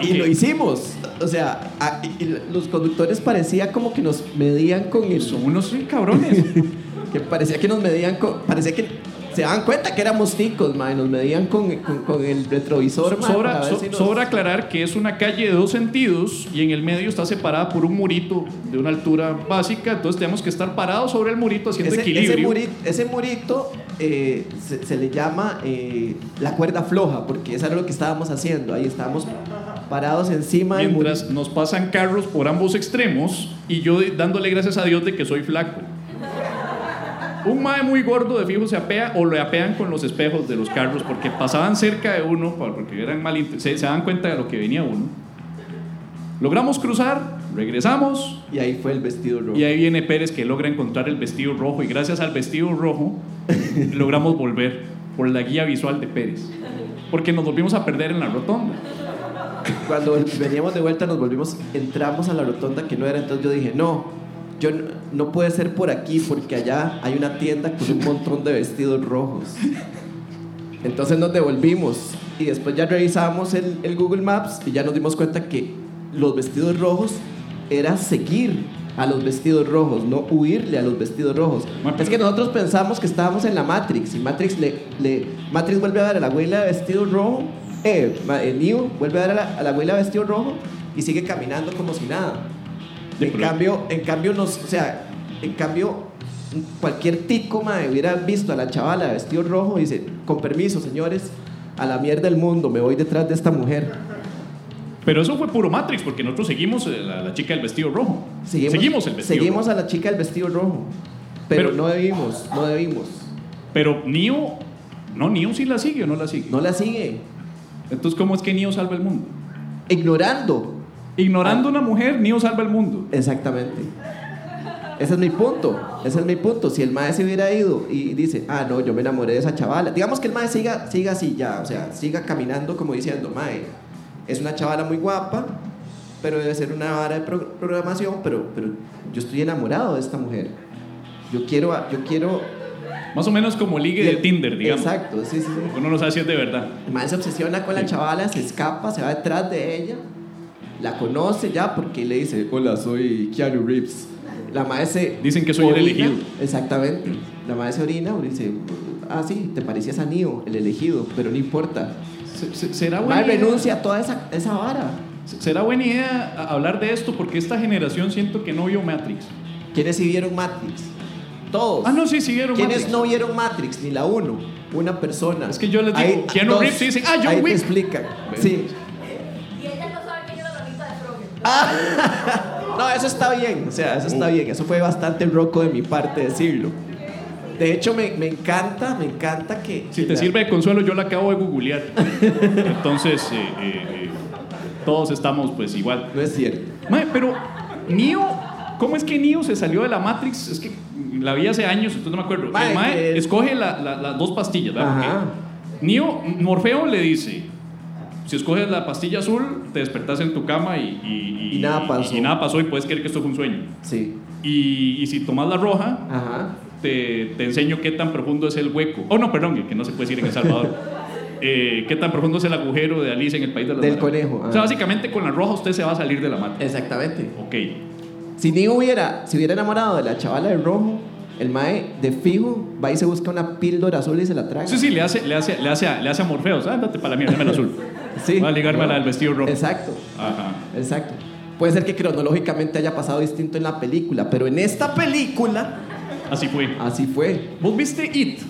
[SPEAKER 2] Y
[SPEAKER 1] ¿Y
[SPEAKER 2] lo hicimos. O sea, a- y- y los conductores parecía como que nos medían con el,
[SPEAKER 1] Son unos cabrones.
[SPEAKER 2] que parecía que nos medían con, parecía que se daban cuenta que éramos ticos, man, nos medían con, con, con el retrovisor, man,
[SPEAKER 1] Sobra,
[SPEAKER 2] ver
[SPEAKER 1] so-
[SPEAKER 2] si nos-
[SPEAKER 1] sobra aclarar que es una calle de dos sentidos y en el medio está separada por un murito de una altura básica, entonces tenemos que estar parados sobre el murito haciendo
[SPEAKER 2] ese,
[SPEAKER 1] equilibrio.
[SPEAKER 2] ese murito, ese murito, eh, se, se le llama eh, la cuerda floja, porque eso era lo que estábamos haciendo, ahí estábamos parados encima
[SPEAKER 1] Mientras nos pasan carros por ambos extremos y yo dándole gracias a Dios de que soy flaco. Un mae muy gordo de fijo se apea o le apean con los espejos de los carros porque pasaban cerca de uno, porque eran mal, se, se dan cuenta de lo que venía uno. Logramos cruzar, regresamos
[SPEAKER 2] Y ahí fue el vestido rojo.
[SPEAKER 1] y ahí viene Pérez que logra encontrar el vestido rojo y gracias al vestido rojo logramos volver por la guía visual de Pérez. Porque nos volvimos a perder en la rotonda.
[SPEAKER 2] Cuando veníamos de vuelta nos volvimos, entramos a la rotonda que no era, entonces yo dije, no, yo no, no puede ser por aquí porque allá hay una tienda con un montón de vestidos rojos. Entonces nos devolvimos y después ya revisamos el, el Google Maps y ya nos dimos cuenta que los vestidos rojos era seguir a los vestidos rojos, no huirle a los vestidos rojos. Es que nosotros pensamos que estábamos en la Matrix y Matrix le, le Matrix vuelve a dar a la abuela de vestido rojo, eh, eh, Neo vuelve a dar a la, a la abuela vestido rojo y sigue caminando como si nada.
[SPEAKER 1] De
[SPEAKER 2] En cambio, en cambio nos, o sea, en cambio cualquier tico mae, hubiera visto a la chavala vestido rojo y dice, con permiso, señores, a la mierda del mundo, me voy detrás de esta mujer.
[SPEAKER 1] Pero eso fue puro Matrix, porque nosotros seguimos eh, la, la chica del vestido rojo.
[SPEAKER 2] Seguimos,
[SPEAKER 1] el vestido
[SPEAKER 2] seguimos
[SPEAKER 1] rojo.
[SPEAKER 2] a la chica del vestido rojo. Pero,
[SPEAKER 1] Pero-
[SPEAKER 2] no debimos, no debimos.
[SPEAKER 1] Pero Neo, no, Neo sí la sigue o no la sigue.
[SPEAKER 2] No la sigue.
[SPEAKER 1] Entonces, ¿cómo es que Neo salva el mundo?
[SPEAKER 2] Ignorando.
[SPEAKER 1] Ignorando una mujer, Neo salva el mundo.
[SPEAKER 2] Exactamente. ese es mi punto. Ese es mi punto. Si el mae se hubiera ido y dice, ah, no, yo me enamoré de esa chavala. Digamos que el mae siga, siga así ya, o sea, siga caminando como diciendo, mae, es una chavala muy guapa, pero debe ser una vara de pro- programación, pero, pero yo estoy enamorado de esta mujer. Yo quiero, a- yo quiero.
[SPEAKER 1] Más o menos como ligue de Tinder, digamos.
[SPEAKER 2] Exacto, sí, sí, sí.
[SPEAKER 1] Uno no sabe si es de verdad.
[SPEAKER 2] El mae se obsesiona con la
[SPEAKER 1] Sí.
[SPEAKER 2] chavala, se escapa, se va detrás de ella, la conoce ya porque le dice, hola, soy Keanu Reeves. La mae se...
[SPEAKER 1] Dicen que soy el
[SPEAKER 2] orina,
[SPEAKER 1] elegido.
[SPEAKER 2] Exactamente. La mae se orina y dice, ah, sí, te parecías a Neo, el elegido, pero no importa.
[SPEAKER 1] Se- se- ¿Será buena idea?
[SPEAKER 2] renuncia a toda esa, esa vara.
[SPEAKER 1] ¿Será buena idea hablar de esto? Porque esta generación siento que no vio Matrix.
[SPEAKER 2] ¿Quiénes sí vieron Matrix? Todos.
[SPEAKER 1] Ah, no, sí, sí vieron
[SPEAKER 2] ¿Quiénes
[SPEAKER 1] Matrix.
[SPEAKER 2] no vieron Matrix? Ni la uno. Una persona.
[SPEAKER 1] Es que yo les digo, Keanu
[SPEAKER 2] dos.
[SPEAKER 1] Reeves y dicen, ah, John
[SPEAKER 2] Ahí te
[SPEAKER 1] Wick.
[SPEAKER 2] explican. Sí.
[SPEAKER 3] Y ella no sabe quién es la ranita de Frogger.
[SPEAKER 2] No, eso está bien, o sea, eso está bien. Eso fue bastante roco de mi parte decirlo. De hecho, me, me encanta, me encanta que...
[SPEAKER 1] Si
[SPEAKER 2] que
[SPEAKER 1] te
[SPEAKER 2] la-
[SPEAKER 1] sirve de consuelo, yo la acabo de googlear. Entonces, eh, eh, eh, todos estamos pues igual.
[SPEAKER 2] No es cierto.
[SPEAKER 1] Mae, pero Neo, ¿cómo es que Neo se salió de la Matrix? Es que la vi hace años, entonces no me acuerdo. El Mae escoge la- la- las dos pastillas, Neo, Morfeo le dice, si escoges la pastilla azul, te despertás en tu cama y, y-
[SPEAKER 2] Y nada pasó.
[SPEAKER 1] Y, nada pasó y puedes creer que esto fue un sueño.
[SPEAKER 2] Sí.
[SPEAKER 1] Y, si tomas la roja,
[SPEAKER 2] Ajá.
[SPEAKER 1] te, te enseño qué tan profundo es el hueco. Oh, no, perdón, que no se puede decir en El Salvador. Eh, qué tan profundo es el agujero de Alicia en el País de las
[SPEAKER 2] Del conejo,
[SPEAKER 1] O sea, básicamente con la roja usted se va a salir de la mata.
[SPEAKER 2] Exactamente.
[SPEAKER 1] Ok.
[SPEAKER 2] Si ni hubiera, si hubiera enamorado de la chavala de rojo, el mae de fijo va y se busca una píldora azul y se la traga.
[SPEAKER 1] Sí, sí, le hace, le hace, le hace, a, le hace a Morfeos. Ándate para la mierda, dame el azul.
[SPEAKER 2] Sí.
[SPEAKER 1] Voy a ligármela al vestido rojo.
[SPEAKER 2] Exacto.
[SPEAKER 1] Ajá.
[SPEAKER 2] Exacto. Puede ser que cronológicamente haya pasado distinto en la película, pero en esta película
[SPEAKER 1] Así fue.
[SPEAKER 2] así fue.
[SPEAKER 1] ¿Vos viste It?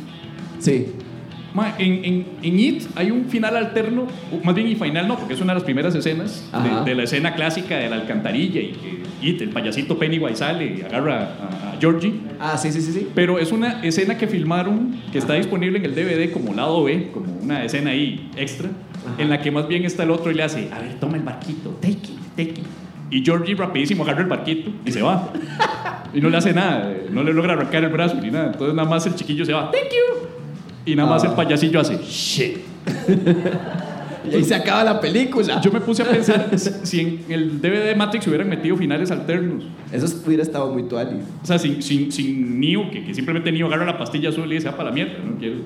[SPEAKER 2] Sí.
[SPEAKER 1] Ma, en, en, en It hay un final alterno, más bien y final no, porque es una de las primeras escenas
[SPEAKER 2] Ajá.
[SPEAKER 1] de, de la escena clásica de la alcantarilla y que It, el payasito Pennywise sale y agarra a, a Georgie.
[SPEAKER 2] Ah, sí, sí, sí, sí.
[SPEAKER 1] Pero es una escena que filmaron, que está disponible en el DVD como lado B, como una escena ahí extra,
[SPEAKER 2] Ajá.
[SPEAKER 1] en la que más bien está el otro y le hace, a ver, toma el barquito, take it, take it. Y Georgie rapidísimo agarra el barquito y se va. Y no le hace nada, no le logra arrancar el brazo ni nada. Entonces nada más el chiquillo se va, thank you. Y nada más
[SPEAKER 2] Ah.
[SPEAKER 1] el payasillo hace, shit.
[SPEAKER 2] Y ahí se acaba la película.
[SPEAKER 1] Yo me puse a pensar si- en el DVD de Matrix hubieran metido finales alternos.
[SPEAKER 2] Eso hubiera estado muy tuanis.
[SPEAKER 1] O sea, sin, sin, sin Neo, que, que simplemente Neo agarra la pastilla azul y dice, ah, para la mierda, no quiero.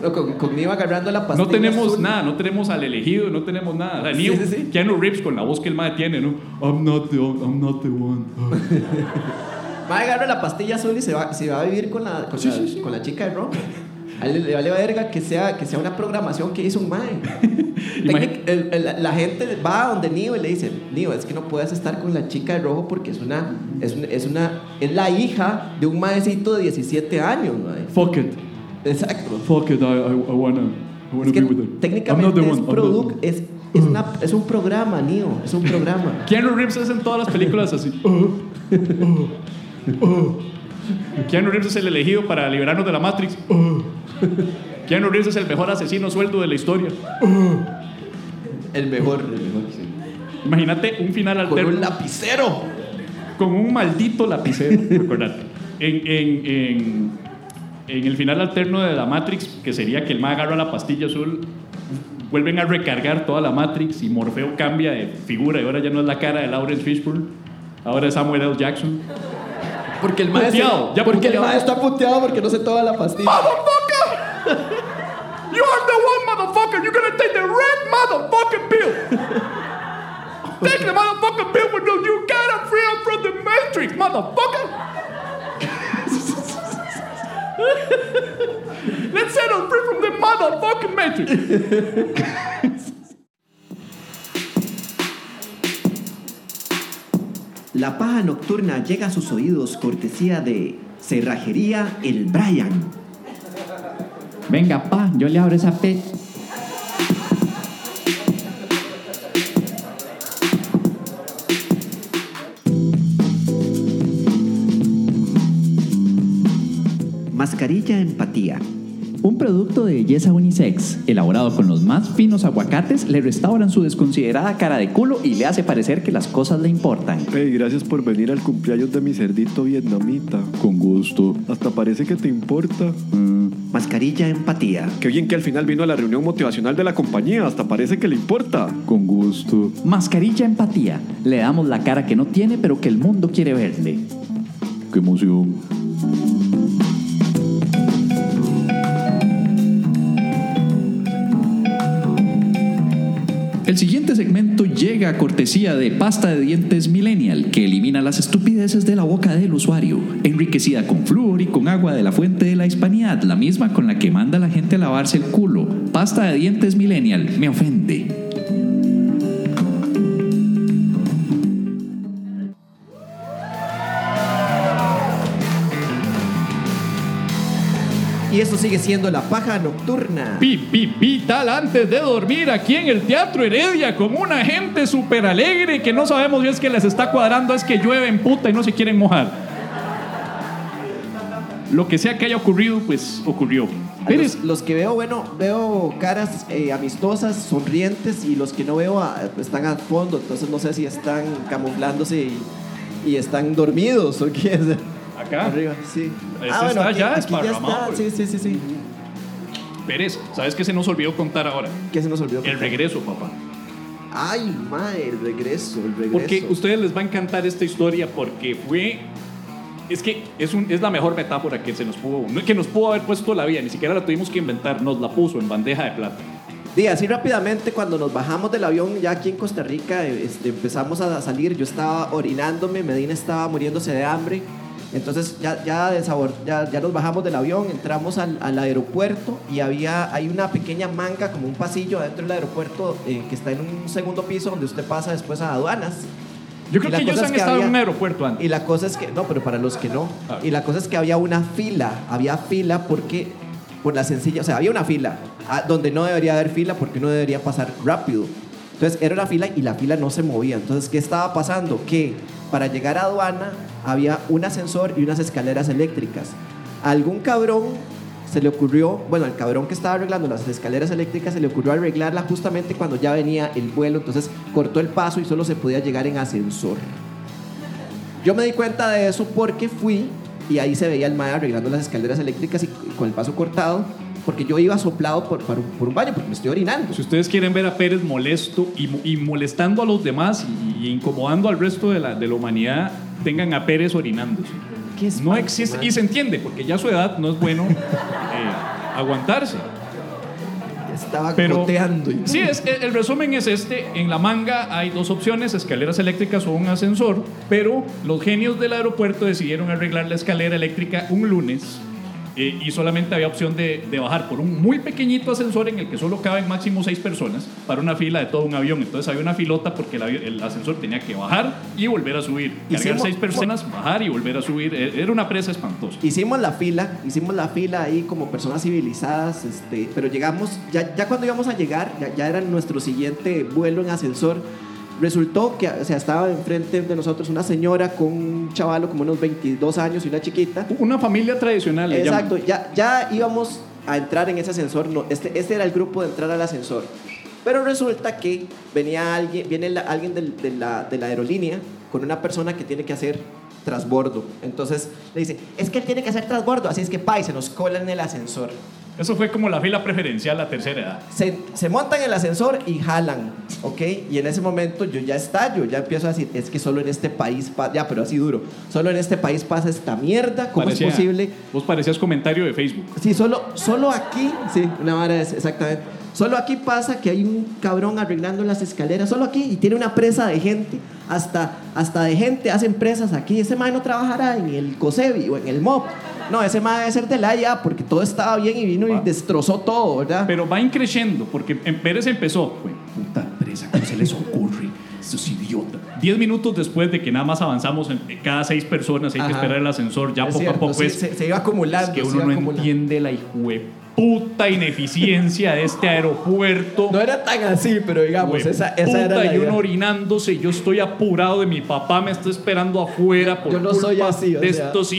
[SPEAKER 2] No, con, con Neo agarrando la pastilla
[SPEAKER 1] No tenemos
[SPEAKER 2] azul.
[SPEAKER 1] nada, no tenemos al elegido, no tenemos nada. O sea, Neo,
[SPEAKER 2] Sí, sí, sí.
[SPEAKER 1] Keanu Reeves con la voz que el madre tiene, ¿no? I'm not the, I'm not the one.
[SPEAKER 2] Mae agarra la pastilla azul y se va, se va a vivir con la, con la, con la chica de rojo. A él le vale verga que sea, que sea una programación que hizo un mae. Técnic- el- el- la gente va a donde Neo y le dice, Neo, es que no puedes estar con la chica de rojo porque es una, es una, es una, es la hija de un maecito de 17 años, mae.
[SPEAKER 1] Fuck it,
[SPEAKER 2] Exacto.
[SPEAKER 1] fuck it, I, I, I wanna, I wanna
[SPEAKER 2] Es que
[SPEAKER 1] be with her.
[SPEAKER 2] Técnicamente es,
[SPEAKER 1] one, I'm not the
[SPEAKER 2] produc-
[SPEAKER 1] one.
[SPEAKER 2] es, es, una, es un programa, Neo, es un programa.
[SPEAKER 1] Keanu Reeves es en todas las películas así. Keanu Reeves es el elegido para liberarnos de la Matrix. Keanu Reeves es el mejor asesino sueldo de la historia.
[SPEAKER 2] El mejor, el mejor, sí.
[SPEAKER 1] Imagínate un final
[SPEAKER 2] Con
[SPEAKER 1] alterno.
[SPEAKER 2] un lapicero.
[SPEAKER 1] con un maldito lapicero, acordate. En, en, en, en el final alterno de la Matrix, que sería que el mag agarra la pastilla azul, vuelven a recargar toda la Matrix y Morfeo cambia de figura y ahora ya no es la cara de Lawrence Fishburne, ahora es Samuel L. Jackson.
[SPEAKER 2] Porque el maestro.
[SPEAKER 1] Puteado, ya
[SPEAKER 2] porque
[SPEAKER 1] puteado.
[SPEAKER 2] el maestro está puteado porque no se toma la pastilla.
[SPEAKER 1] Motherfucker! You're gonna take the red motherfucking pill! Take the motherfucking pill when you gotta free up from the Matrix, motherfucker! Let's set us free from the motherfucking Matrix!
[SPEAKER 2] La paja nocturna llega a sus oídos cortesía de Cerrajería El Brian.
[SPEAKER 4] Venga, pa, yo le abro esa fe.
[SPEAKER 2] Mascarilla Empatía.
[SPEAKER 4] Un producto de belleza unisex, elaborado con los más finos aguacates, le restauran su desconsiderada cara de culo y le hace parecer que las cosas le importan.
[SPEAKER 5] Hey, gracias por venir al cumpleaños de mi cerdito vietnamita.
[SPEAKER 6] Con gusto.
[SPEAKER 5] Hasta parece que te importa.
[SPEAKER 7] Mascarilla empatía.
[SPEAKER 5] Qué bien que al final vino a la reunión motivacional de la compañía. Hasta parece que le importa.
[SPEAKER 6] Con gusto.
[SPEAKER 4] Mascarilla empatía. Le damos la cara que no tiene pero que el mundo quiere verle.
[SPEAKER 6] Qué emoción. El siguiente segmento llega a cortesía de pasta de dientes Millennial, que elimina las estupideces de la boca del usuario, enriquecida con flúor y con agua de la fuente de la hispanidad, la misma con la que manda la gente a lavarse el culo. Pasta de dientes Millennial, me ofende.
[SPEAKER 2] Y eso sigue siendo la paja nocturna.
[SPEAKER 1] Pi, pi, vital antes de dormir aquí en el Teatro Heredia con una gente súper alegre que no sabemos si es que les está cuadrando, es que llueve en puta y no se quieren mojar. Lo que sea que haya ocurrido, pues ocurrió.
[SPEAKER 2] A Los, los que veo, bueno, veo caras eh, amistosas, sonrientes, y los que no veo ah, están al fondo, entonces no sé si están camuflándose y, y están dormidos o qué.
[SPEAKER 1] Acá,
[SPEAKER 2] Arriba, sí.
[SPEAKER 1] Ese está ya
[SPEAKER 2] aquí,
[SPEAKER 1] esparramado,
[SPEAKER 2] está, sí, sí, sí, sí.
[SPEAKER 1] Pérez, ¿sabes qué se nos olvidó contar ahora?
[SPEAKER 2] ¿Qué se nos olvidó?
[SPEAKER 1] El
[SPEAKER 2] contar?
[SPEAKER 1] regreso, papá.
[SPEAKER 2] Ay, madre, el regreso, el regreso.
[SPEAKER 1] Porque a ustedes les va a encantar esta historia porque fue. Es que es, un, es la mejor metáfora que se nos pudo. Que nos pudo haber puesto la vida, ni siquiera la tuvimos que inventar, nos la puso en bandeja de plata.
[SPEAKER 2] Sí, así rápidamente, cuando nos bajamos del avión, ya aquí en Costa Rica, este, empezamos a salir. Yo estaba orinándome, Medina estaba muriéndose de hambre. Entonces ya, ya, de sabor, ya, ya nos bajamos del avión, entramos al, al aeropuerto y había, hay una pequeña manga, como un pasillo adentro del aeropuerto eh, que está en un segundo piso donde usted pasa después a aduanas.
[SPEAKER 1] Yo creo que ellos han
[SPEAKER 2] es que
[SPEAKER 1] estado en
[SPEAKER 2] había-
[SPEAKER 1] un aeropuerto antes.
[SPEAKER 2] Y la cosa es que, no, pero para los que no.
[SPEAKER 1] Ah.
[SPEAKER 2] Y la cosa es que había una fila, había fila porque, por la sencilla, o sea, había una fila ah, donde no debería haber fila porque uno debería pasar rápido. Entonces era una fila y la fila no se movía. Entonces, ¿qué estaba pasando? Que para llegar a aduana había un ascensor y unas escaleras eléctricas. A algún cabrón se le ocurrió, bueno, al cabrón que estaba arreglando las escaleras eléctricas se le ocurrió arreglarla justamente cuando ya venía el vuelo, entonces cortó el paso y solo se podía llegar en ascensor. Yo me di cuenta de eso porque fui y ahí se veía el mae arreglando las escaleras eléctricas y, y con el paso cortado, porque yo iba soplado por, por un, por un baño, porque me estoy orinando.
[SPEAKER 1] Si ustedes quieren ver a Pérez molesto y, y molestando a los demás y, y incomodando al resto de la, de la humanidad, tengan a Pérez orinándose.
[SPEAKER 2] Qué
[SPEAKER 1] No existe,
[SPEAKER 2] mae.
[SPEAKER 1] y se entiende, porque ya a su edad no es bueno eh, aguantarse.
[SPEAKER 2] Estaba
[SPEAKER 1] Pero-
[SPEAKER 2] goteando.
[SPEAKER 1] Sí, es, el, el resumen es este. En la manga hay dos opciones, escaleras eléctricas o un ascensor, pero los genios del aeropuerto decidieron arreglar la escalera eléctrica un lunes eh, y solamente había opción de, de bajar por un muy pequeñito ascensor en el que solo caben máximo seis personas para una fila de todo un avión. Entonces había una filota porque el, ascensor tenía que bajar y volver a subir. Cargar seis personas, bajar y volver a subir. Eh, Era una presa espantosa.
[SPEAKER 2] Hicimos la fila, hicimos la fila ahí como personas civilizadas, este, pero llegamos, ya, ya cuando íbamos a llegar, ya, ya era nuestro siguiente vuelo en ascensor, resultó que o sea, estaba enfrente de nosotros una señora con un chavalo como unos 22 años y una chiquita.
[SPEAKER 1] Una familia tradicional.
[SPEAKER 2] Exacto, ya, ya íbamos a entrar en ese ascensor, no, este, este era el grupo de entrar al ascensor. Pero resulta que venía alguien, viene la- alguien del- de, la, de la aerolínea con una persona que tiene que hacer transbordo. Entonces le dice, es que él tiene que hacer transbordo, así es que pa, y se nos cola en el ascensor.
[SPEAKER 1] Eso fue como la fila preferencial a tercera edad.
[SPEAKER 2] Se, se montan en el ascensor y jalan, ¿ok? Y en ese momento yo ya estallo, ya empiezo a decir, es que solo en este país, pa- ya, pero así duro, solo en este país pasa esta mierda, ¿cómo
[SPEAKER 1] Parecía-
[SPEAKER 2] es posible?
[SPEAKER 1] Vos parecías comentario de Facebook.
[SPEAKER 2] Sí, solo, solo aquí, sí, una vara es exactamente. Solo aquí pasa que hay un cabrón arreglando las escaleras, solo aquí, y tiene una presa de gente, hasta, hasta de gente hacen presas aquí. Ese mae no trabajará en el COSEBI o en el MOP. No, ese mae debe ser de la IA porque todo estaba bien y vino y destrozó todo, ¿verdad?
[SPEAKER 1] Pero va increciendo, porque en Pérez empezó. "Jue Puta presa, ¿cómo se les ocurre? Estos idiotas. Diez minutos después de que nada más avanzamos, en cada seis personas hay que esperar el ascensor, ya
[SPEAKER 2] Es
[SPEAKER 1] poco
[SPEAKER 2] cierto,
[SPEAKER 1] a poco
[SPEAKER 2] sí,
[SPEAKER 1] es,
[SPEAKER 2] se, se iba acumulando.
[SPEAKER 1] es que uno no
[SPEAKER 2] acumulando.
[SPEAKER 1] entiende la hijue puta ineficiencia de este aeropuerto.
[SPEAKER 2] No era tan así, pero digamos, esa, esa era
[SPEAKER 1] puta,
[SPEAKER 2] la
[SPEAKER 1] y uno
[SPEAKER 2] idea.
[SPEAKER 1] orinándose, yo estoy apurado de mi papá, me está esperando afuera por
[SPEAKER 2] Yo no soy
[SPEAKER 1] culpa
[SPEAKER 2] así, o
[SPEAKER 1] de
[SPEAKER 2] sea.
[SPEAKER 1] estos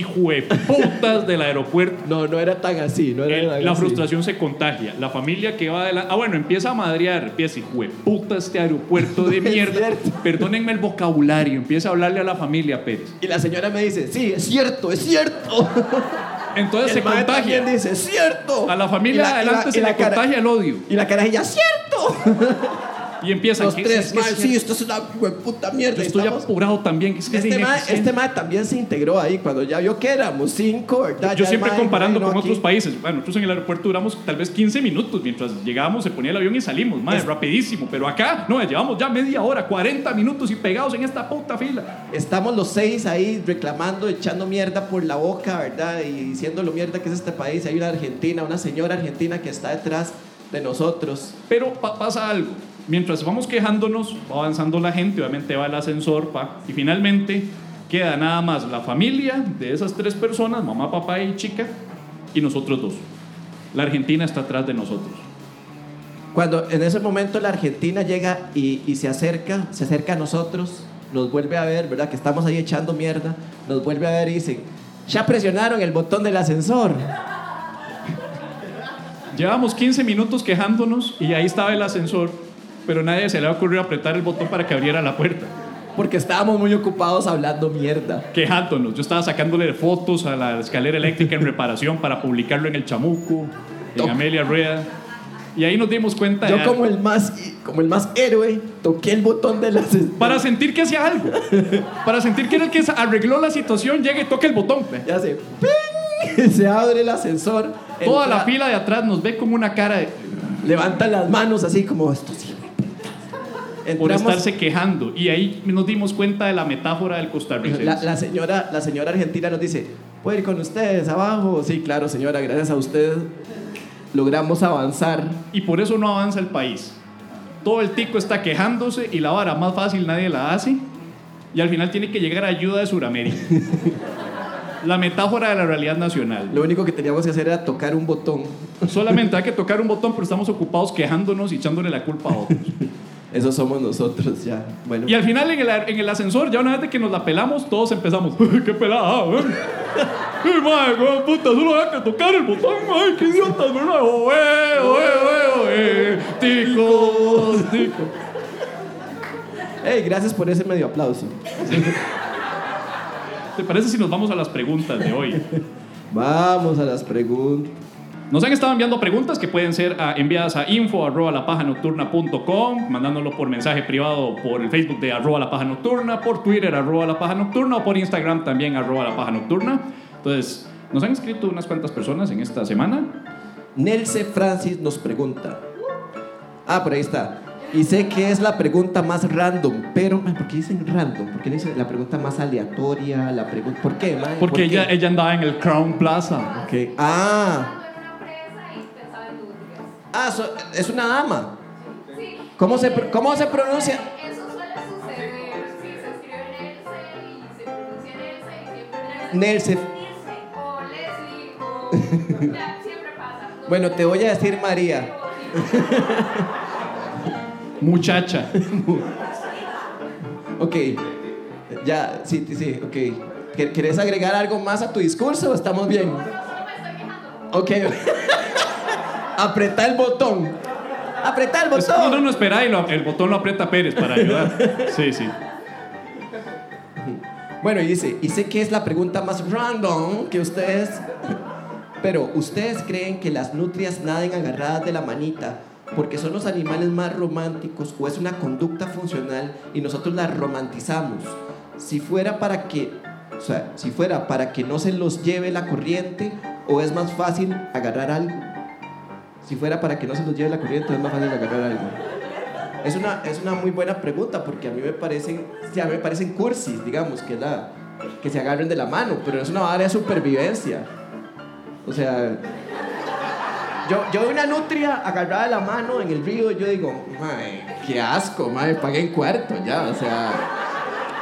[SPEAKER 1] putas del aeropuerto.
[SPEAKER 2] No, no era tan así. No era
[SPEAKER 1] El-
[SPEAKER 2] tan
[SPEAKER 1] la
[SPEAKER 2] así.
[SPEAKER 1] frustración se contagia. La familia que va adelante. Ah, bueno, empieza a madrear. Empieza, hijo de puta, este aeropuerto de
[SPEAKER 2] Es
[SPEAKER 1] mierda.
[SPEAKER 2] cierto.
[SPEAKER 1] Perdónenme el vocabulario. Empieza a hablarle a la familia Pérez.
[SPEAKER 2] Y la señora me dice, sí, es cierto, es cierto.
[SPEAKER 1] Entonces se contagia.
[SPEAKER 2] también dice, es cierto.
[SPEAKER 1] A la familia
[SPEAKER 2] Y la- y
[SPEAKER 1] adelante
[SPEAKER 2] la-
[SPEAKER 1] se
[SPEAKER 2] y la
[SPEAKER 1] le
[SPEAKER 2] cara-
[SPEAKER 1] contagia el odio.
[SPEAKER 2] Y la carajilla, cierto.
[SPEAKER 1] Y empiezan.
[SPEAKER 2] Los
[SPEAKER 1] ¿qué-
[SPEAKER 2] tres, mae, sí, esto es una puta mierda.
[SPEAKER 1] Yo estoy
[SPEAKER 2] estamos-
[SPEAKER 1] apurado también. Es que es
[SPEAKER 2] Este
[SPEAKER 1] ineficiente.
[SPEAKER 2] este también se integró ahí cuando ya vio que éramos cinco, ¿verdad?
[SPEAKER 1] Yo siempre
[SPEAKER 2] mae,
[SPEAKER 1] comparando con
[SPEAKER 2] aquí-
[SPEAKER 1] otros países. Bueno, nosotros en el aeropuerto duramos tal vez 15 minutos. Mientras llegábamos, se ponía el avión y salimos. Madre,
[SPEAKER 2] Es-
[SPEAKER 1] rapidísimo. Pero acá, no, llevamos ya media hora, 40 minutos y pegados en esta puta fila.
[SPEAKER 2] Estamos los seis ahí reclamando, echando mierda por la boca, ¿verdad? Y diciendo lo mierda que es este país. Hay una argentina, una señora argentina que está detrás de nosotros.
[SPEAKER 1] Pero pa- pasa algo. Mientras vamos quejándonos, va avanzando la gente, obviamente va el ascensor, pa, y finalmente queda nada más la familia de esas tres personas, mamá, papá y chica, y nosotros dos. La Argentina está atrás de nosotros.
[SPEAKER 2] Cuando en ese momento la Argentina llega y, y se acerca, se acerca a nosotros, nos vuelve a ver, ¿verdad? Que estamos ahí echando mierda, nos vuelve a ver y dice, ya presionaron el botón del ascensor.
[SPEAKER 1] Llevamos 15 minutos quejándonos y ahí estaba el ascensor, pero nadie se le ha ocurrido apretar el botón para que abriera la puerta.
[SPEAKER 2] Porque estábamos muy ocupados hablando mierda.
[SPEAKER 1] Quejándonos. Yo estaba sacándole fotos a la escalera eléctrica en reparación para publicarlo en el Chamuco, en
[SPEAKER 2] Toc.
[SPEAKER 1] Amelia Rueda. Y ahí nos dimos cuenta de
[SPEAKER 2] Yo como
[SPEAKER 1] algo.
[SPEAKER 2] el más, como el más héroe, toqué el botón del ascensor.
[SPEAKER 1] Para sentir que hacía algo. Para sentir que era el que arregló la situación, llega y toca el botón.
[SPEAKER 2] Ya se, ¡ping! se abre el ascensor.
[SPEAKER 1] Toda
[SPEAKER 2] entra-
[SPEAKER 1] la fila de atrás nos ve como una cara de,
[SPEAKER 2] Levantan las manos así como esto sí.
[SPEAKER 1] Por estarse quejando. Y ahí nos dimos cuenta de la metáfora del costarricense.
[SPEAKER 2] La, la señora, la señora argentina nos dice, ¿puedo ir con ustedes abajo? Sí, claro, señora, gracias a usted logramos avanzar.
[SPEAKER 1] Y por eso no avanza el país. Todo el tico está quejándose y la vara más fácil nadie la hace. Y al final tiene que llegar ayuda de Sudamérica. la metáfora de la realidad nacional.
[SPEAKER 2] Lo único que teníamos que hacer era tocar un botón.
[SPEAKER 1] Solamente hay que tocar un botón, pero estamos ocupados quejándonos y echándole la culpa a otros.
[SPEAKER 2] Eso somos nosotros ya. Bueno,
[SPEAKER 1] Y al final en el, en el ascensor, ya una vez de que nos la pelamos, todos empezamos. ¡Qué pelada! ¡Ay, madre, puta! Solo hay que tocar el botón. ¡Ay, qué idiotas, verdad! ¡Oe, oe, oe, oe! ¡Ticos, ticos!
[SPEAKER 2] hey, gracias por ese medio aplauso.
[SPEAKER 1] ¿Te parece si nos vamos a las preguntas de hoy?
[SPEAKER 2] Vamos a las preguntas.
[SPEAKER 1] Nos han estado enviando preguntas que pueden ser ah, enviadas a info arroba lapajanocturna.com, mandándolo por mensaje privado por el Facebook de arroba la paja nocturna, por Twitter arroba la paja nocturna o por Instagram también arroba la paja nocturna. Entonces, nos han escrito unas cuantas personas en esta semana.
[SPEAKER 2] Nelce Francis nos pregunta. Ah, por ahí está. Y sé que es la pregunta más random, pero ¿por qué dicen random? ¿Por qué dicen la pregunta más aleatoria? La pregunta, ¿Por qué?
[SPEAKER 1] Porque
[SPEAKER 2] ¿Por qué?
[SPEAKER 1] ella, ella andaba en el Crown Plaza.
[SPEAKER 2] Ok. Ah, ah so- es una dama.
[SPEAKER 3] Sí.
[SPEAKER 2] ¿Cómo se, pr- cómo se pronuncia?
[SPEAKER 3] Eso suele suceder. Sí, se escribe Nelce y se pronuncia Nelce y siempre
[SPEAKER 2] Nelce.
[SPEAKER 3] O Leslie o ya, siempre pasa. No
[SPEAKER 2] Bueno, te voy a decir María.
[SPEAKER 1] Muchacha.
[SPEAKER 2] Ok. Ya, sí, sí, sí, ok. ¿Quer- ¿Querés agregar algo más a tu discurso o estamos bien?
[SPEAKER 3] Solo me estoy quejando.
[SPEAKER 2] Ok. Apreta el botón. Apreta el
[SPEAKER 1] Pues, no,
[SPEAKER 2] botón.
[SPEAKER 1] no, no, espera, y lo- el botón lo aprieta Pérez para ayudar. Sí, sí.
[SPEAKER 2] Bueno, y dice, y sé que es la pregunta más random que ustedes... Pero, ¿ustedes creen que las nutrias naden agarradas de la manita porque son los animales más románticos o es una conducta funcional y nosotros las romantizamos? Si fuera para que... O sea, si fuera para que no se los lleve la corriente o es más fácil agarrar algo. Si fuera para que no se los lleve la corriente, es más fácil agarrar algo. Es una, es una muy buena pregunta porque a mí me parecen, a me parecen cursis, digamos, que, la, que se agarren de la mano, pero es una área de supervivencia. O sea, yo, yo una nutria agarrada de la mano en el río yo digo, mae, qué asco, mae, pagué en cuarto ya, o sea,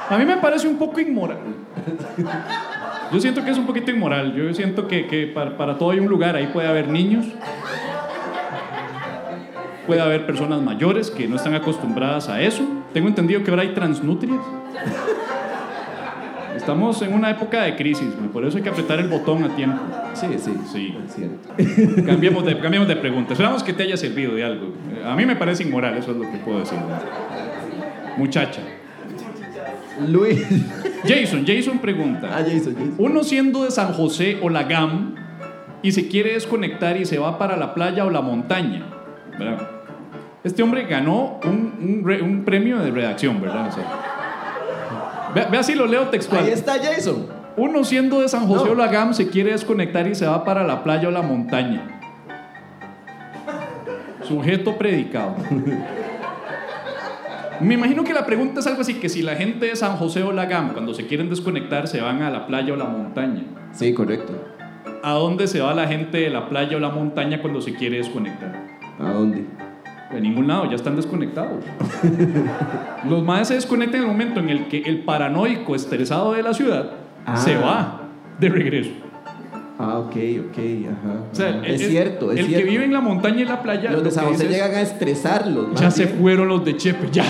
[SPEAKER 1] A mí me parece un poco inmoral. Yo siento que es un poquito inmoral. Yo siento que, que para, para todo hay un lugar. Ahí puede haber niños. Puede haber personas mayores que no están acostumbradas a eso. Tengo entendido que ahora hay transnutrias. Estamos en una época de crisis, por eso hay que apretar el botón a tiempo.
[SPEAKER 2] Sí, sí.
[SPEAKER 1] Sí.
[SPEAKER 2] Es cierto.
[SPEAKER 1] Cambiemos de, cambiemos de pregunta. Esperamos que te haya servido de algo. A mí me parece inmoral, eso es lo que puedo decir. Muchacha.
[SPEAKER 2] Luis.
[SPEAKER 1] Jason, Jason pregunta.
[SPEAKER 2] Ah, Jason, Jason.
[SPEAKER 1] Uno siendo de San José o la GAM y se quiere desconectar y se va para la playa o la montaña, ¿verdad? Este hombre ganó un, un re- un premio de redacción, ¿verdad? O sea, ve, ve así lo leo textual.
[SPEAKER 2] Ahí está Jason.
[SPEAKER 1] Uno siendo de San José
[SPEAKER 2] No.
[SPEAKER 1] o la GAM se quiere desconectar y se va para la playa o la montaña. Sujeto predicado. Me imagino que la pregunta es algo así, que si la gente de San José o la GAM cuando se quieren desconectar se van a la playa o la montaña.
[SPEAKER 2] Sí, correcto.
[SPEAKER 1] ¿A dónde se va la gente de la playa o la montaña cuando se quiere desconectar?
[SPEAKER 2] ¿A dónde?
[SPEAKER 1] De ningún lado, ya están desconectados. Los más se desconectan en el momento en el que el paranoico estresado de la ciudad
[SPEAKER 2] Ah.
[SPEAKER 1] se va de regreso.
[SPEAKER 2] Ah, ok, ok, ajá.
[SPEAKER 1] O sea,
[SPEAKER 2] es cierto, es
[SPEAKER 1] el
[SPEAKER 2] cierto.
[SPEAKER 1] que vive en la montaña y la playa.
[SPEAKER 2] Los
[SPEAKER 1] lo
[SPEAKER 2] de San José llegan a estresarlos.
[SPEAKER 1] Ya se fueron los de Chepe, ya.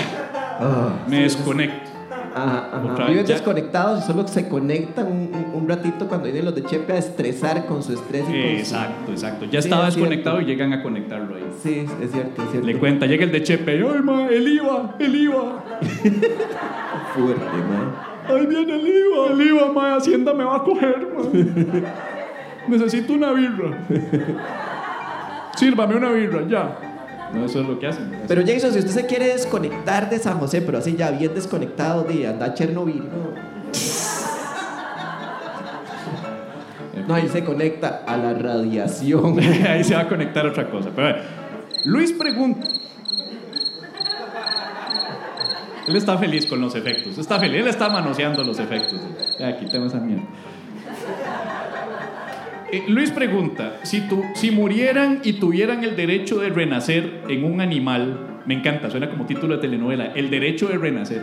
[SPEAKER 2] Ah,
[SPEAKER 1] Me desconecto.
[SPEAKER 2] Ajá, ajá. Viven
[SPEAKER 1] ya.
[SPEAKER 2] desconectados y solo se conectan un, un- un ratito cuando vienen los de Chepe a estresar con su estrés y con su-
[SPEAKER 1] Exacto, exacto. Ya
[SPEAKER 2] Sí,
[SPEAKER 1] estaba
[SPEAKER 2] es
[SPEAKER 1] desconectado
[SPEAKER 2] cierto.
[SPEAKER 1] y llegan a conectarlo ahí.
[SPEAKER 2] Sí, es cierto, es cierto.
[SPEAKER 1] Le cuenta, llega el de Chepe, ¡ay, ma, el IVA, el IVA!
[SPEAKER 2] Fuerte, man.
[SPEAKER 1] ¡Ahí viene el IVA, el IVA, ma, Hacienda me va a coger, ma. Necesito una birra. Sírvame una birra, ya. No, eso es lo que hacen.
[SPEAKER 2] Pero Jason, si usted se quiere desconectar de San José, pero así ya bien desconectado de anda a Chernobyl, no. No, ahí se conecta a la radiación.
[SPEAKER 1] Ahí se va a conectar otra cosa. Pero a ver, Luis pregunta. Él está feliz con los efectos. Está feliz. Él está manoseando los efectos. Ya, quitemos esa mierda. Eh, Luis pregunta, si, tu, si murieran y tuvieran el derecho de renacer en un animal, me encanta, suena como título de telenovela, el derecho de renacer.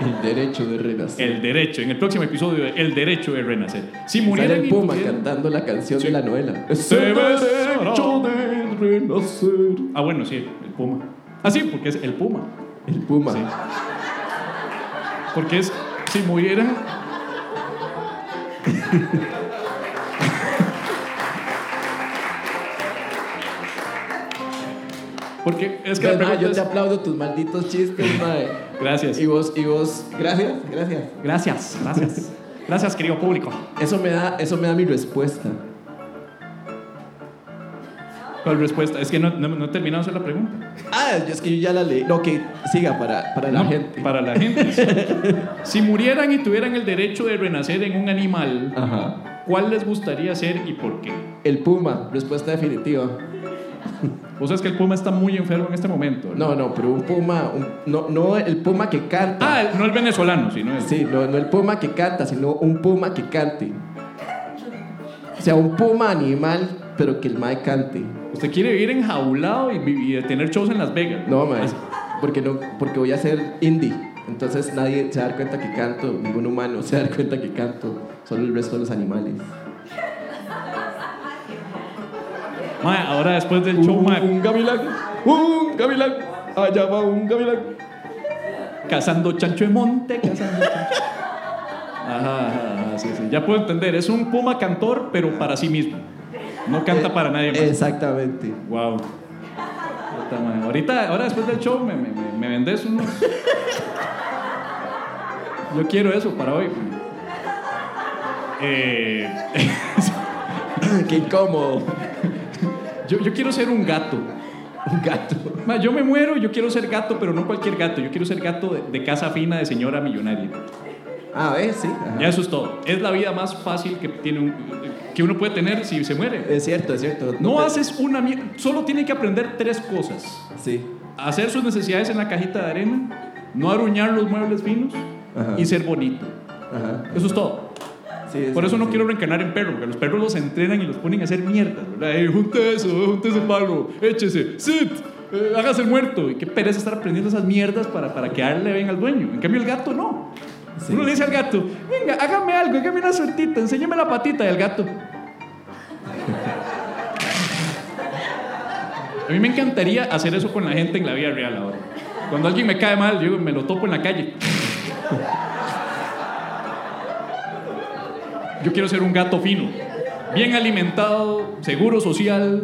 [SPEAKER 2] El derecho de renacer.
[SPEAKER 1] El derecho, en el próximo episodio, el derecho de renacer. Si
[SPEAKER 2] Sale
[SPEAKER 1] murieran
[SPEAKER 2] el
[SPEAKER 1] y
[SPEAKER 2] Puma
[SPEAKER 1] tuvieran-
[SPEAKER 2] cantando la canción
[SPEAKER 1] Sí.
[SPEAKER 2] de la novela.
[SPEAKER 1] Se derecho de renacer. Ah, bueno, sí, el puma. Ah, sí, porque es el puma.
[SPEAKER 2] El Puma.
[SPEAKER 1] Sí. Porque es, si murieran... Porque es que
[SPEAKER 2] Pues,
[SPEAKER 1] pregunta
[SPEAKER 2] yo te aplaudo tus malditos chistes, mae.
[SPEAKER 1] Gracias.
[SPEAKER 2] Y vos, y vos, gracias, gracias.
[SPEAKER 1] Gracias, gracias. Gracias, querido público.
[SPEAKER 2] Eso me da, eso me da mi respuesta.
[SPEAKER 1] ¿Cuál respuesta? Es que no, no, no hacer la pregunta.
[SPEAKER 2] Ah, es que yo ya la leí. No, que siga para, para la gente.
[SPEAKER 1] Para la gente. sí. si murieran y tuvieran el derecho de renacer en un animal,
[SPEAKER 2] Ajá.
[SPEAKER 1] ¿cuál les gustaría ser y por qué?
[SPEAKER 2] El Puma, respuesta definitiva.
[SPEAKER 1] Vos sabes que el puma está muy enfermo en este momento.
[SPEAKER 2] No, no, pero un Puma, un- no, no el Puma que canta.
[SPEAKER 1] Ah, el- no el venezolano, sino el.
[SPEAKER 2] Sí, no, no el Puma que canta, sino un Puma que cante. O sea, un Puma animal, pero que el Mae cante.
[SPEAKER 1] Usted quiere vivir enjaulado y, y tener shows en Las Vegas.
[SPEAKER 2] No, Mae, porque, no, porque voy a ser indie. Entonces nadie se va a dar cuenta que canto, ningún humano se va a dar cuenta que canto, solo el resto de los animales.
[SPEAKER 1] Mae, ahora después del show,
[SPEAKER 2] Un,
[SPEAKER 1] mae,
[SPEAKER 2] un gavilán, un gavilán, allá va un gavilán.
[SPEAKER 1] cazando chancho de monte, cazando chancho. Ajá, ajá, sí, sí. Ya puedo entender. Es un puma cantor, pero para sí mismo. No canta para nadie más.
[SPEAKER 2] Exactamente.
[SPEAKER 1] Wow. Ahorita, ahora después del show, me- me vendes uno. Yo quiero eso para hoy. Eh,
[SPEAKER 2] Qué incómodo.
[SPEAKER 1] Yo, yo quiero ser un gato.
[SPEAKER 2] Un gato.
[SPEAKER 1] Ma, yo me muero, yo quiero ser gato, pero no cualquier gato. Yo quiero ser gato de, de casa fina de señora millonaria.
[SPEAKER 2] Ah, ¿ves? Sí. ajá.
[SPEAKER 1] Ya eso es todo. Es la vida más fácil que, tiene un- que uno puede tener si se muere.
[SPEAKER 2] Es cierto, es cierto.
[SPEAKER 1] No
[SPEAKER 2] te-
[SPEAKER 1] haces una mierda. Solo tiene que aprender tres cosas.
[SPEAKER 2] Sí.
[SPEAKER 1] hacer sus necesidades en la cajita de arena, no aruñar los muebles finos
[SPEAKER 2] Ajá.
[SPEAKER 1] y ser bonito.
[SPEAKER 2] Ajá.
[SPEAKER 1] Eso es todo.
[SPEAKER 2] Sí,
[SPEAKER 1] Por eso no quiero reencarnar en perro, porque los perros los entrenan y los ponen a hacer mierdas, ¿verdad? Eh, junte eso, junte ese palo, échese, sit, eh, hágase el muerto. Y qué pereza estar aprendiendo esas mierdas para, para quedarle bien al dueño. En cambio, el gato no.
[SPEAKER 2] Sí.
[SPEAKER 1] Uno le dice al gato, venga, hágame algo, hágame una suertita, enséñame la patita del gato. A mí me encantaría hacer eso con la gente en la vida real ahora. Cuando alguien me cae mal, yo me lo topo en la calle. Yo quiero ser un gato fino, bien alimentado, seguro social,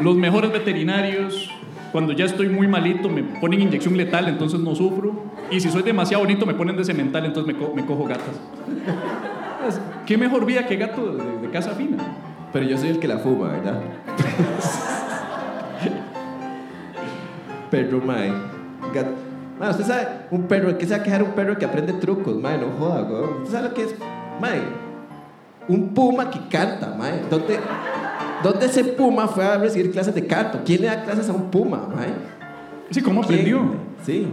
[SPEAKER 1] los mejores veterinarios. Cuando ya estoy muy malito me ponen inyección letal, entonces no sufro. Y si soy demasiado bonito me ponen de cemental, entonces me, co- me cojo gatas. ¿Qué mejor vida que gato de, de casa fina?
[SPEAKER 2] Pero yo soy el que la fuma, ¿verdad? perro, mae. Gat- Mae, usted sabe, un perro, ¿qué se va a quejar un perro que aprende trucos, mae? No joda, weón. ¿Usted sabe lo que es, mae? Un puma que canta, mae. ¿Dónde, ¿Dónde ese puma fue a recibir clases de canto? ¿Quién le da clases a un puma, mae?
[SPEAKER 1] Sí, ¿cómo
[SPEAKER 2] ¿Quién?
[SPEAKER 1] aprendió?
[SPEAKER 2] Sí.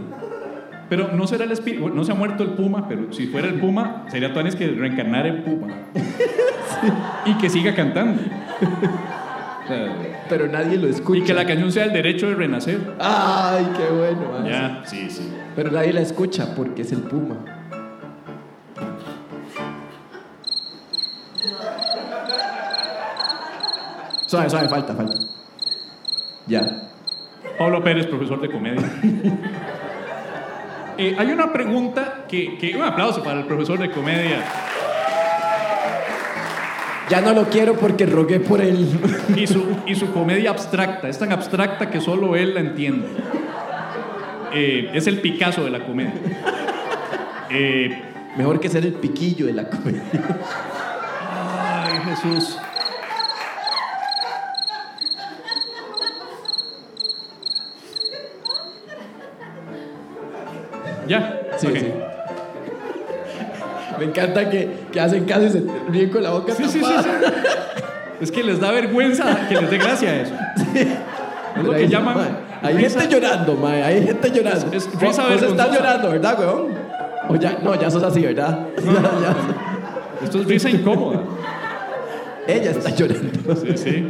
[SPEAKER 1] Pero no será el espíritu, no se ha muerto el puma, pero si fuera el puma, sería Tuanis que reencarnar en puma. Y que siga cantando. O sea,
[SPEAKER 2] Pero nadie lo escucha.
[SPEAKER 1] y que la canción sea el derecho de renacer.
[SPEAKER 2] Ay, qué bueno.
[SPEAKER 1] Ya, sí, sí.
[SPEAKER 2] Pero nadie la escucha porque es el puma. Suave, suave, falta, falta. Ya.
[SPEAKER 1] Pablo Pérez, profesor de comedia. Eh, hay una pregunta que, que- Un aplauso para el profesor de comedia.
[SPEAKER 2] Ya no lo quiero porque rogué por él.
[SPEAKER 1] Y su, y su comedia abstracta. Es tan abstracta que solo él la entiende. Eh, es el Picasso de la comedia. Eh,
[SPEAKER 2] Mejor que ser el piquillo de la comedia.
[SPEAKER 1] Jesús. Ya.
[SPEAKER 2] Sí. Me encanta que, que hacen caso y se ríen con la boca
[SPEAKER 1] Sí, sí, sí. Es que les da vergüenza que les dé gracia eso. Es lo que llaman.
[SPEAKER 2] mae, Hay
[SPEAKER 1] risa-
[SPEAKER 2] gente llorando, mae. Hay gente llorando.
[SPEAKER 1] Es- es risa
[SPEAKER 2] vos estás llorando, ¿verdad, weón? O ya, no, ya sos así, ¿verdad?
[SPEAKER 1] Esto es risa incómoda.
[SPEAKER 2] Ella está llorando.
[SPEAKER 1] Sí, sí.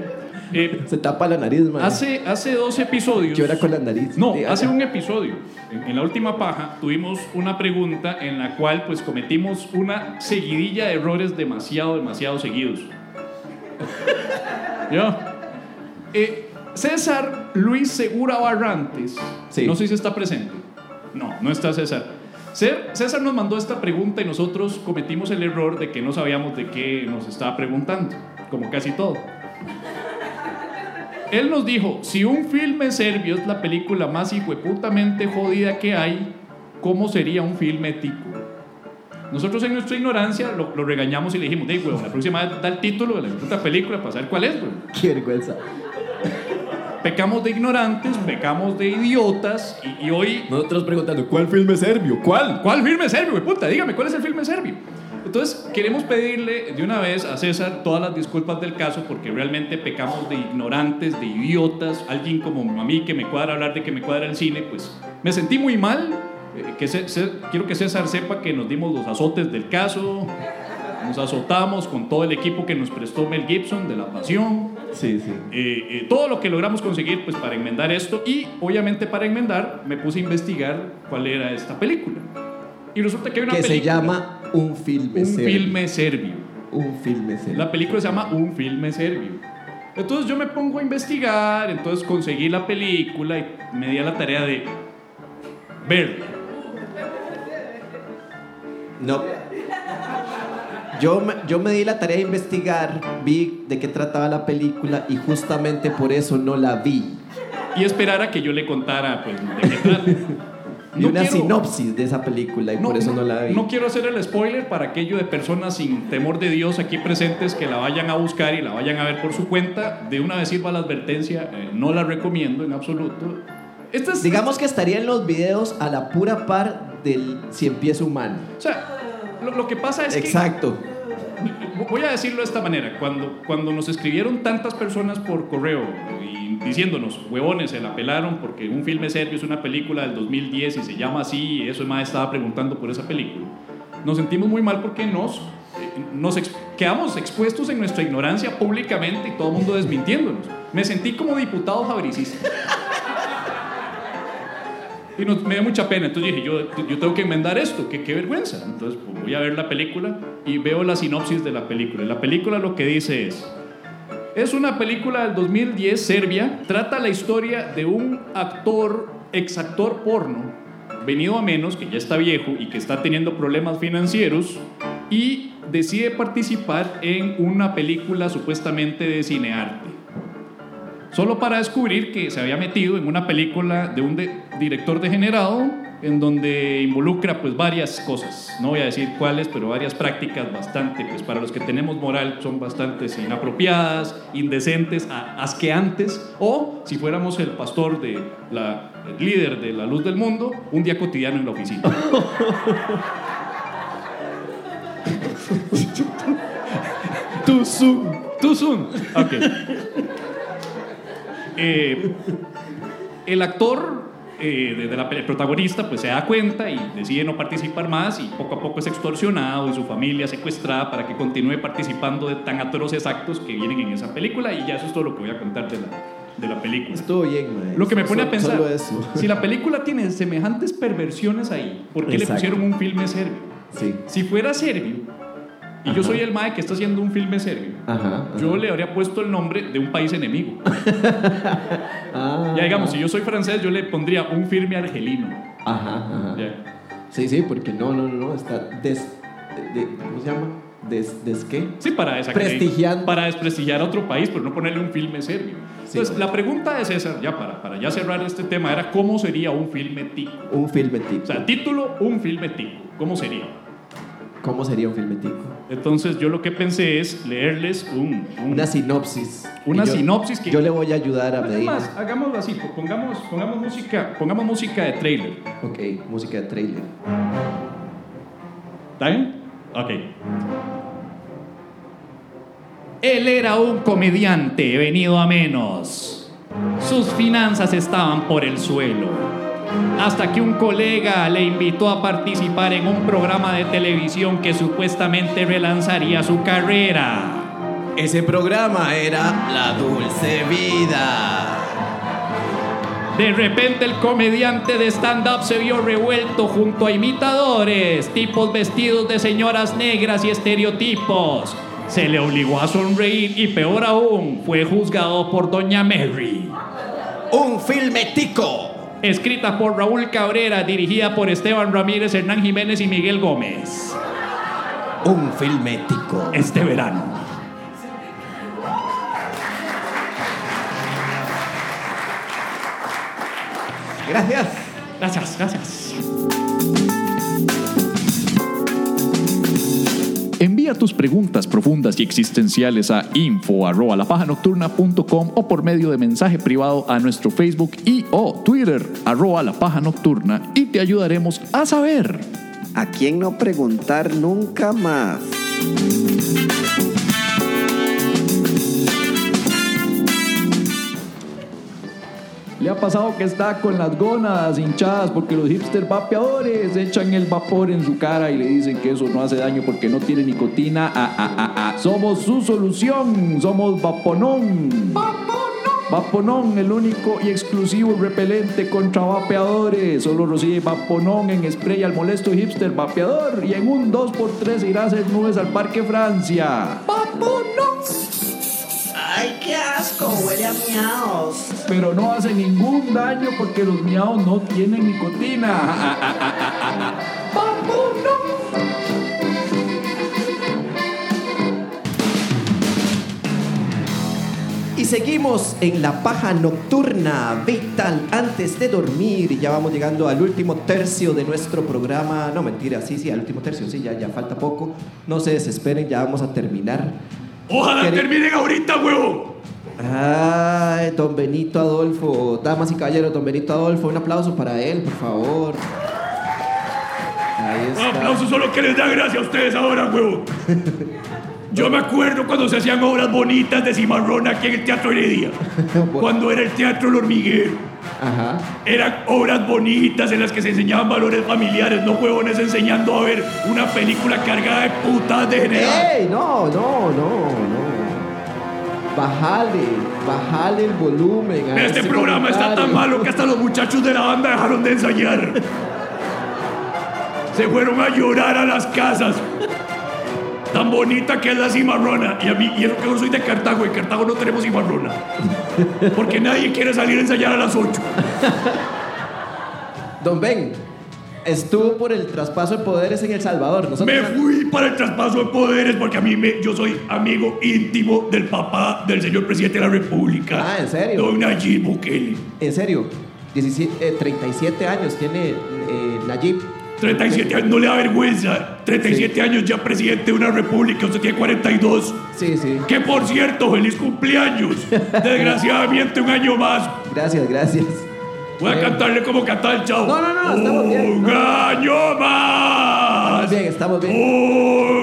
[SPEAKER 1] Eh,
[SPEAKER 2] Se tapa la nariz, mae.
[SPEAKER 1] hace, hace dos episodios.
[SPEAKER 2] Llora con la nariz.
[SPEAKER 1] No, hace un episodio. En, en la última paja tuvimos una pregunta en la cual pues cometimos una seguidilla de errores demasiado, demasiado seguidos. ¿Yo? Eh, César Luis Segura Barrantes.
[SPEAKER 2] Sí.
[SPEAKER 1] No sé si está presente. No, no está César. Cé- César nos mandó esta pregunta y nosotros cometimos el error de que no sabíamos de qué nos estaba preguntando, como casi todo. Él nos dijo, si un filme serbio es la película más hijueputamente jodida que hay, ¿cómo sería un filme tico? Nosotros en nuestra ignorancia lo, lo regañamos y le dijimos, hey, weón, la próxima vez da el título de la puta película para saber cuál es, weón.
[SPEAKER 2] Qué vergüenza.
[SPEAKER 1] Pecamos de ignorantes, pecamos de idiotas y, y hoy...
[SPEAKER 2] Nosotros preguntando, ¿cuál filme serbio? ¿Cuál?
[SPEAKER 1] ¿Cuál filme serbio? Puta, dígame, ¿cuál es el filme serbio? Entonces, queremos pedirle de una vez a César todas las disculpas del caso porque realmente pecamos de ignorantes, de idiotas. Alguien como a mí que me cuadra hablar de que me cuadra el cine, pues me sentí muy mal. Eh, que Ce- Ce- quiero que César sepa que nos dimos los azotes del caso. Nos azotamos con todo el equipo que nos prestó Mel Gibson de La Pasión.
[SPEAKER 2] Sí, sí.
[SPEAKER 1] Eh, eh, todo lo que logramos conseguir pues para enmendar esto y obviamente para enmendar me puse a investigar cuál era esta película y resulta que hay una
[SPEAKER 2] Que se
[SPEAKER 1] película
[SPEAKER 2] llama Un filme
[SPEAKER 1] un
[SPEAKER 2] serbio.
[SPEAKER 1] filme serbio
[SPEAKER 2] Un filme serbio.
[SPEAKER 1] la película se llama un filme serbio entonces yo me pongo a investigar entonces conseguí la película y me di a la tarea de verla
[SPEAKER 2] No. Yo me, yo me di la tarea de investigar, vi de qué trataba la película y justamente por eso no la vi.
[SPEAKER 1] y esperar a que yo le contara pues de qué trata
[SPEAKER 2] Vi
[SPEAKER 1] No
[SPEAKER 2] una
[SPEAKER 1] quiero-
[SPEAKER 2] sinopsis de esa película y por eso no la vi.
[SPEAKER 1] no quiero hacer el spoiler para aquello de personas sin temor de Dios aquí presentes que la vayan a buscar y la vayan a ver por su cuenta. De una vez sirva la advertencia, eh, no la recomiendo en absoluto. Esta es,
[SPEAKER 2] Digamos que estaría en los videos a la pura par del si empieza humano.
[SPEAKER 1] o sea, lo, lo que pasa es
[SPEAKER 2] Exacto.
[SPEAKER 1] que voy a decirlo de esta manera. Cuando, cuando nos escribieron tantas personas por correo y diciéndonos, huevones, se la pelaron porque un filme serbio es una película del 2010 y se llama así, y eso más estaba preguntando por esa película. Nos sentimos muy mal porque nos, eh, nos quedamos expuestos en nuestra ignorancia públicamente y todo el mundo desmintiéndonos. Me sentí como diputado fabricista. Y me dio mucha pena. Entonces dije, yo, yo tengo que enmendar esto, qué vergüenza. Entonces pues, voy a ver la película y veo la sinopsis de la película. La película lo que dice es... Es una película del 2010, Serbia. Trata la historia de un actor, exactor porno, venido a menos, que ya está viejo y que está teniendo problemas financieros y decide participar en una película supuestamente de cinearte. Solo para descubrir que se había metido en una película de un de- director degenerado en donde involucra pues varias cosas. No voy a decir cuáles, pero varias prácticas bastante, pues para los que tenemos moral son bastante inapropiadas, indecentes, asqueantes, o si fuéramos el pastor de la el líder de la luz del mundo, un día cotidiano en la oficina.
[SPEAKER 2] Too soon.
[SPEAKER 1] Too soon. Ok. Eh, el actor, eh, de, de la, el protagonista, pues se da cuenta y decide no participar más y poco a poco es extorsionado y su familia secuestrada para que continúe participando de tan atroces actos que vienen en esa película y ya eso es todo lo que voy a contar de la, de la película.
[SPEAKER 2] Estuvo bien, mae.
[SPEAKER 1] Lo que me pone a
[SPEAKER 2] Solo-
[SPEAKER 1] pensar, si la película tiene semejantes perversiones ahí, ¿por qué
[SPEAKER 2] Exacto.
[SPEAKER 1] le pusieron un filme serbio?
[SPEAKER 2] Sí.
[SPEAKER 1] Si fuera serbio, y yo soy el mae que está haciendo un filme serbio,
[SPEAKER 2] Ajá. ajá.
[SPEAKER 1] yo le habría puesto el nombre de un país enemigo.
[SPEAKER 2] Ah.
[SPEAKER 1] Ya digamos, si yo soy francés, yo le pondría un filme argelino.
[SPEAKER 2] Ajá, ajá.
[SPEAKER 1] Ya.
[SPEAKER 2] Sí, sí, porque no, no, no, está des... de- ¿Cómo se llama? Des, des qué?
[SPEAKER 1] Sí, para
[SPEAKER 2] Prestigiando.
[SPEAKER 1] Para desprestigiar a otro país, pero no ponerle un filme serbio.
[SPEAKER 2] Sí,
[SPEAKER 1] Entonces,
[SPEAKER 2] bueno.
[SPEAKER 1] la pregunta de César, ya para, para ya cerrar este tema, era ¿cómo sería un filme tico?
[SPEAKER 2] Un filme tico.
[SPEAKER 1] O sea, título, un filme tico. ¿Cómo sería?
[SPEAKER 2] ¿Cómo sería un filme tico?
[SPEAKER 1] Entonces, yo lo que pensé es leerles un... un-
[SPEAKER 2] Una sinopsis.
[SPEAKER 1] Una
[SPEAKER 2] yo-
[SPEAKER 1] sinopsis que-
[SPEAKER 2] Yo le voy a ayudar a
[SPEAKER 1] Es
[SPEAKER 2] Medina.
[SPEAKER 1] más, hagámoslo así, pongamos, pongamos, música, pongamos música de trailer.
[SPEAKER 2] Ok, música de trailer.
[SPEAKER 1] ¿Está bien? Ok. Él era un comediante venido a menos. Sus finanzas estaban por el suelo. Hasta que un colega le invitó a participar en un programa de televisión que supuestamente relanzaría su carrera.
[SPEAKER 2] Ese programa era La Dulce Vida.
[SPEAKER 1] De repente el comediante de stand-up se vio revuelto junto a imitadores, tipos vestidos de señoras negras y estereotipos. Se le obligó a sonreír y peor aún, fue juzgado por Doña Mary.
[SPEAKER 2] Un filme tico.
[SPEAKER 1] Escrita por Raúl Cabrera, dirigida por Esteban Ramírez, Hernán Jiménez y Miguel Gómez.
[SPEAKER 2] Un filme tico.
[SPEAKER 1] Este verano.
[SPEAKER 2] Gracias.
[SPEAKER 1] Gracias, gracias.
[SPEAKER 6] Envía tus preguntas profundas y existenciales a info@lapajanocturna.com o por medio de mensaje privado a nuestro Facebook y o Twitter arroba la paja nocturna y te ayudaremos a saber.
[SPEAKER 7] ¿A quién no preguntar nunca más?
[SPEAKER 4] Le ha pasado que está con las gónadas hinchadas porque los hipster vapeadores echan el vapor en su cara y le dicen que eso no hace daño porque no tiene nicotina. Ah, ah, ah, ah. Somos su solución. Somos Vaponón. Vaponón, el único y exclusivo repelente contra vapeadores. Solo recibe Vaponón en spray al molesto hipster vapeador y en un 2x3 irá a hacer nubes al Parque Francia. ¡Vaponón!
[SPEAKER 7] ¡Ay, qué asco! Huele a miaos.
[SPEAKER 4] pero no hace ningún daño porque los miados no tienen nicotina. ¡Vámonos!
[SPEAKER 2] Y seguimos en la paja nocturna vital antes de dormir. Y ya vamos llegando al último tercio de nuestro programa. No, mentira, sí, sí, al último tercio, sí, ya, ya falta poco. No se desesperen, ya vamos a terminar.
[SPEAKER 1] Ojalá
[SPEAKER 2] ¿Quiere-
[SPEAKER 1] terminen ahorita, huevo.
[SPEAKER 2] Ay, don Benito Adolfo, damas y caballeros, don Benito Adolfo, un aplauso para él, por favor. Ahí
[SPEAKER 1] Un aplauso solo que les da gracia a ustedes ahora, huevo. Yo me acuerdo cuando se hacían obras bonitas de cimarrón aquí en el Teatro Heredia. Cuando era el Teatro El Hormiguero.
[SPEAKER 2] Ajá.
[SPEAKER 1] Eran obras bonitas en las que se enseñaban valores familiares, no huevones enseñando a ver una película cargada de putas de general.
[SPEAKER 2] ¡Ey! No, no, no, no. Bajale, bajale el volumen. a
[SPEAKER 1] Este programa está tan malo que hasta los muchachos de la banda dejaron de ensayar. Se fueron a llorar a las casas. Tan bonita que es la cimarrona. Y a mí, y eso que yo soy de Cartago, en Cartago no tenemos cimarrona. Porque nadie quiere salir a ensayar a las 8.
[SPEAKER 2] Don Ben, estuvo por el traspaso de poderes en El Salvador. Nosotros
[SPEAKER 1] Me fui para el traspaso de poderes porque a mí me, yo soy amigo íntimo del papá del señor presidente de la República.
[SPEAKER 2] Ah, ¿en serio?
[SPEAKER 1] Don Nayib Bukele.
[SPEAKER 2] En serio, 17, eh, 37 años tiene eh, Nayib.
[SPEAKER 1] 37 años, no le da vergüenza. 37 años ya presidente de una república, usted tiene 42.
[SPEAKER 2] Sí, sí.
[SPEAKER 1] Que por cierto, feliz cumpleaños. Desgraciadamente un año más.
[SPEAKER 2] Gracias, gracias.
[SPEAKER 1] Voy a
[SPEAKER 2] Bueno.
[SPEAKER 1] cantarle como cantaba el chavo.
[SPEAKER 2] No, no, no, estamos bien.
[SPEAKER 1] Un año más.
[SPEAKER 2] Estamos bien, estamos bien.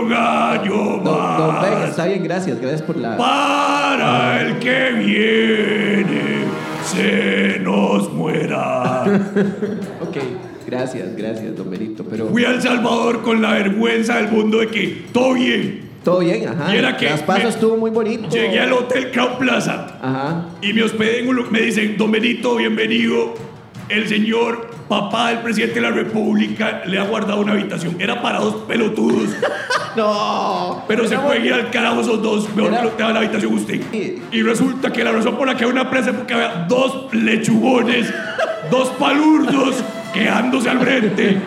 [SPEAKER 1] Un año
[SPEAKER 2] Don, don Ben,
[SPEAKER 1] más.
[SPEAKER 2] está bien, gracias. Gracias por la.
[SPEAKER 1] Para el que viene, se nos muera.
[SPEAKER 2] Ok, gracias, gracias, don Benito. Pero
[SPEAKER 1] Fui a El Salvador con la vergüenza del mundo de que todo bien.
[SPEAKER 2] todo bien, ajá.
[SPEAKER 1] Y era que
[SPEAKER 2] traspaso
[SPEAKER 1] me-
[SPEAKER 2] estuvo muy bonito.
[SPEAKER 1] Llegué al Hotel Crown Plaza.
[SPEAKER 2] Ajá.
[SPEAKER 1] Y me hospedé en un me dicen, Don Benito, bienvenido. El señor papá del presidente de la República le ha guardado una habitación. Era para dos pelotudos.
[SPEAKER 2] No.
[SPEAKER 1] Pero se puede ir al carajo esos dos. Mejor que da la habitación usted. Y resulta que la razón por la que hay una presa es porque había dos lechugones, dos palurdos quejándose al frente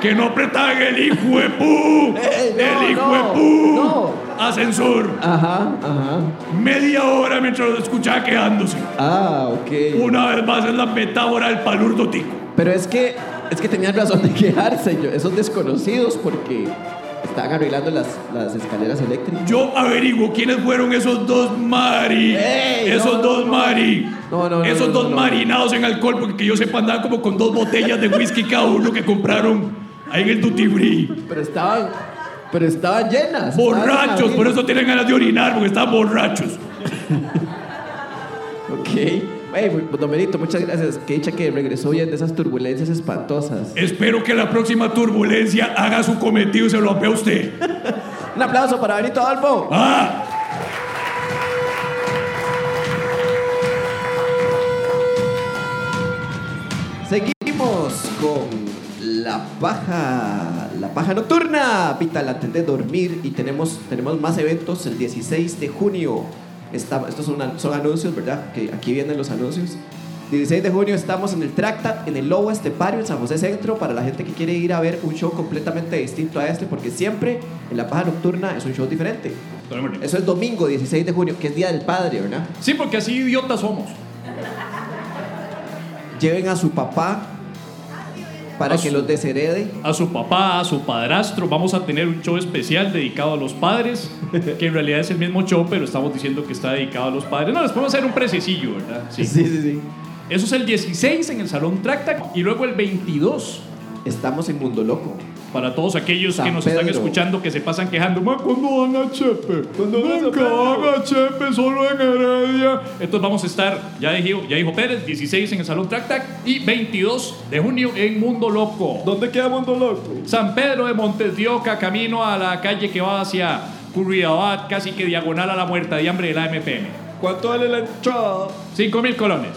[SPEAKER 1] que no apretaban el hijo de pu.
[SPEAKER 2] Eh,
[SPEAKER 1] el hijo
[SPEAKER 2] no,
[SPEAKER 1] de pu.
[SPEAKER 2] no.
[SPEAKER 1] Ascensor.
[SPEAKER 2] Ajá, ajá.
[SPEAKER 1] Media hora mientras los escuchaba quejándose.
[SPEAKER 2] Ah, ok.
[SPEAKER 1] Una vez más es la metáfora del palurdo tico.
[SPEAKER 2] Pero es que, es que tenían razón de quejarse, yo- esos desconocidos, porque estaban arreglando las, las escaleras eléctricas.
[SPEAKER 1] Yo averiguo quiénes fueron esos dos mari.
[SPEAKER 2] Ey,
[SPEAKER 1] esos
[SPEAKER 2] no,
[SPEAKER 1] dos
[SPEAKER 2] no.
[SPEAKER 1] mari.
[SPEAKER 2] No, no, no,
[SPEAKER 1] esos
[SPEAKER 2] no,
[SPEAKER 1] dos marinados en alcohol, porque que yo sepa andaban como con dos botellas de whisky cada uno que compraron ahí en el duty free.
[SPEAKER 2] Pero estaban, pero estaban llenas.
[SPEAKER 1] Borrachos, por eso tienen ganas de orinar, porque estaban borrachos.
[SPEAKER 2] Ok. Hey, mu- don Benito, muchas gracias. Que dicha que regresó bien de esas turbulencias espantosas.
[SPEAKER 1] Espero que la próxima turbulencia haga su cometido y se lo apea a usted.
[SPEAKER 2] Un aplauso para Benito Adolfo.
[SPEAKER 1] ¡Ah!
[SPEAKER 2] Seguimos con la paja, la paja nocturna, vital antes de dormir y tenemos, tenemos más eventos el 16 de junio. Está- estos son, son anuncios, ¿verdad? Que aquí vienen los anuncios. 16 de junio estamos en el Tractat, en el Lobo Estepario, en San José Centro, para la gente que quiere ir a ver un show completamente distinto a este, porque siempre en la paja nocturna es un show diferente. Eso es domingo 16 de junio, que es Día del Padre, ¿verdad?
[SPEAKER 1] Sí, porque así idiotas somos.
[SPEAKER 2] Lleven a su papá para
[SPEAKER 1] A
[SPEAKER 2] que
[SPEAKER 1] su-
[SPEAKER 2] los desherede.
[SPEAKER 1] a su papá, a su padrastro. Vamos a tener un show especial dedicado a los padres, que en realidad es el mismo show, pero estamos diciendo que está dedicado a los padres. No, les podemos hacer un prececillo, ¿verdad?
[SPEAKER 2] sí, sí. sí.
[SPEAKER 1] Eso es el 16 en el Salón Tracta y luego el 22
[SPEAKER 2] Estamos en Mundo Loco.
[SPEAKER 1] Para todos aquellos
[SPEAKER 2] San
[SPEAKER 1] que nos están escuchando que se pasan quejando. "Ma, ¿Cuándo van a Chepe?
[SPEAKER 2] ¿Cuándo van a
[SPEAKER 1] Nunca
[SPEAKER 2] San Pedro?"
[SPEAKER 1] van a Chepe, solo en Heredia. Entonces vamos a estar, ya dijo, ya dijo Pérez, 16 en el Salón Tractac y 22 de junio en Mundo Loco.
[SPEAKER 5] ¿Dónde queda Mundo Loco?
[SPEAKER 1] San Pedro de Montes de Oca, camino a la calle que va hacia Curriabat, casi que diagonal a la muerta de hambre de la MPM.
[SPEAKER 5] ¿Cuánto vale la entrada?
[SPEAKER 1] 5 mil colones.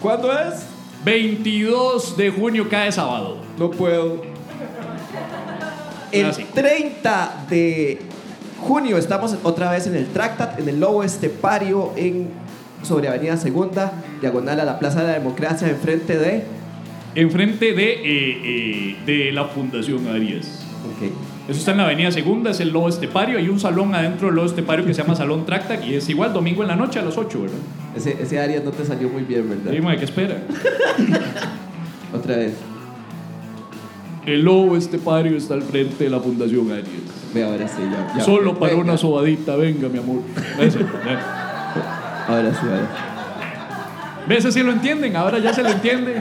[SPEAKER 5] ¿Cuándo es?
[SPEAKER 1] 22 de junio cae sábado.
[SPEAKER 5] No puedo.
[SPEAKER 2] El
[SPEAKER 1] Clásico.
[SPEAKER 2] 30 de junio estamos otra vez en el Tractat, en el Lobo Estepario, en, sobre Avenida Segunda, diagonal a la Plaza de la Democracia, enfrente de...
[SPEAKER 1] Enfrente de, eh, eh, de la Fundación Arias.
[SPEAKER 2] Ok.
[SPEAKER 1] Eso está en la Avenida Segunda, es el Lobo Estepario. Hay un salón adentro del Lobo Estepario que se llama Salón Tractac y es igual domingo en la noche a las 8, ¿verdad?
[SPEAKER 2] Ese, ese área no te salió muy bien, ¿verdad?
[SPEAKER 1] Dime, ¿qué espera?
[SPEAKER 2] Otra vez.
[SPEAKER 1] El Lobo Estepario está al frente de la Fundación Arias.
[SPEAKER 2] Ve ahora sí, ya. ya.
[SPEAKER 1] Solo para
[SPEAKER 2] Venga.
[SPEAKER 1] una sobadita, venga, mi amor.
[SPEAKER 2] Ahora sí, ahora.
[SPEAKER 1] ¿Ves? Ese sí lo entienden, ahora ya se lo entiende.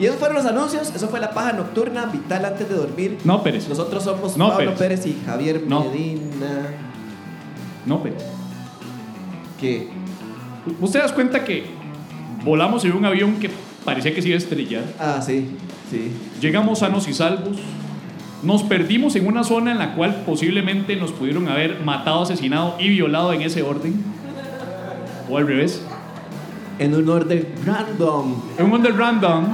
[SPEAKER 2] Y esos fueron los anuncios. Eso fue la paja nocturna, vital antes de dormir.
[SPEAKER 1] No, Pérez.
[SPEAKER 2] Nosotros somos
[SPEAKER 1] No,
[SPEAKER 2] Pablo
[SPEAKER 1] Pérez.
[SPEAKER 2] Pérez y Javier
[SPEAKER 1] No.
[SPEAKER 2] Medina.
[SPEAKER 1] No, Pérez.
[SPEAKER 2] Que
[SPEAKER 1] ¿Usted das cuenta que volamos en un avión que parecía que se iba a estrellar?
[SPEAKER 2] Ah, sí, sí.
[SPEAKER 1] Llegamos sanos y salvos. Nos perdimos en una zona en la cual posiblemente nos pudieron haber matado, asesinado y violado en ese orden. O al revés.
[SPEAKER 2] En un orden random.
[SPEAKER 1] En un under random.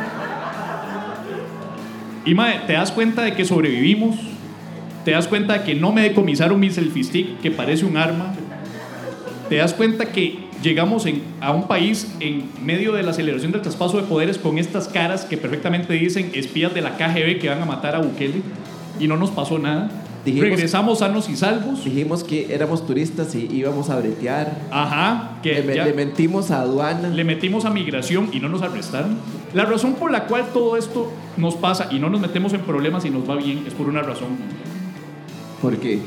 [SPEAKER 1] Y mae, te das cuenta de que sobrevivimos. Te das cuenta de que no me decomisaron mi selfie stick, que parece un arma. Te das cuenta que llegamos en- a un país en medio de la aceleración del traspaso de poderes con estas caras que perfectamente dicen espías de la KGB que van a matar a Bukele y no nos pasó nada.
[SPEAKER 2] Dijimos-
[SPEAKER 1] Regresamos sanos y salvos.
[SPEAKER 2] Dijimos que éramos turistas y íbamos a bretear.
[SPEAKER 1] Ajá, que
[SPEAKER 2] Le,
[SPEAKER 1] ya-
[SPEAKER 2] le mentimos a aduana.
[SPEAKER 1] le metimos a migración y no nos arrestaron. La razón por la cual todo esto nos pasa y no nos metemos en problemas y nos va bien es por una razón.
[SPEAKER 2] ¿Por qué?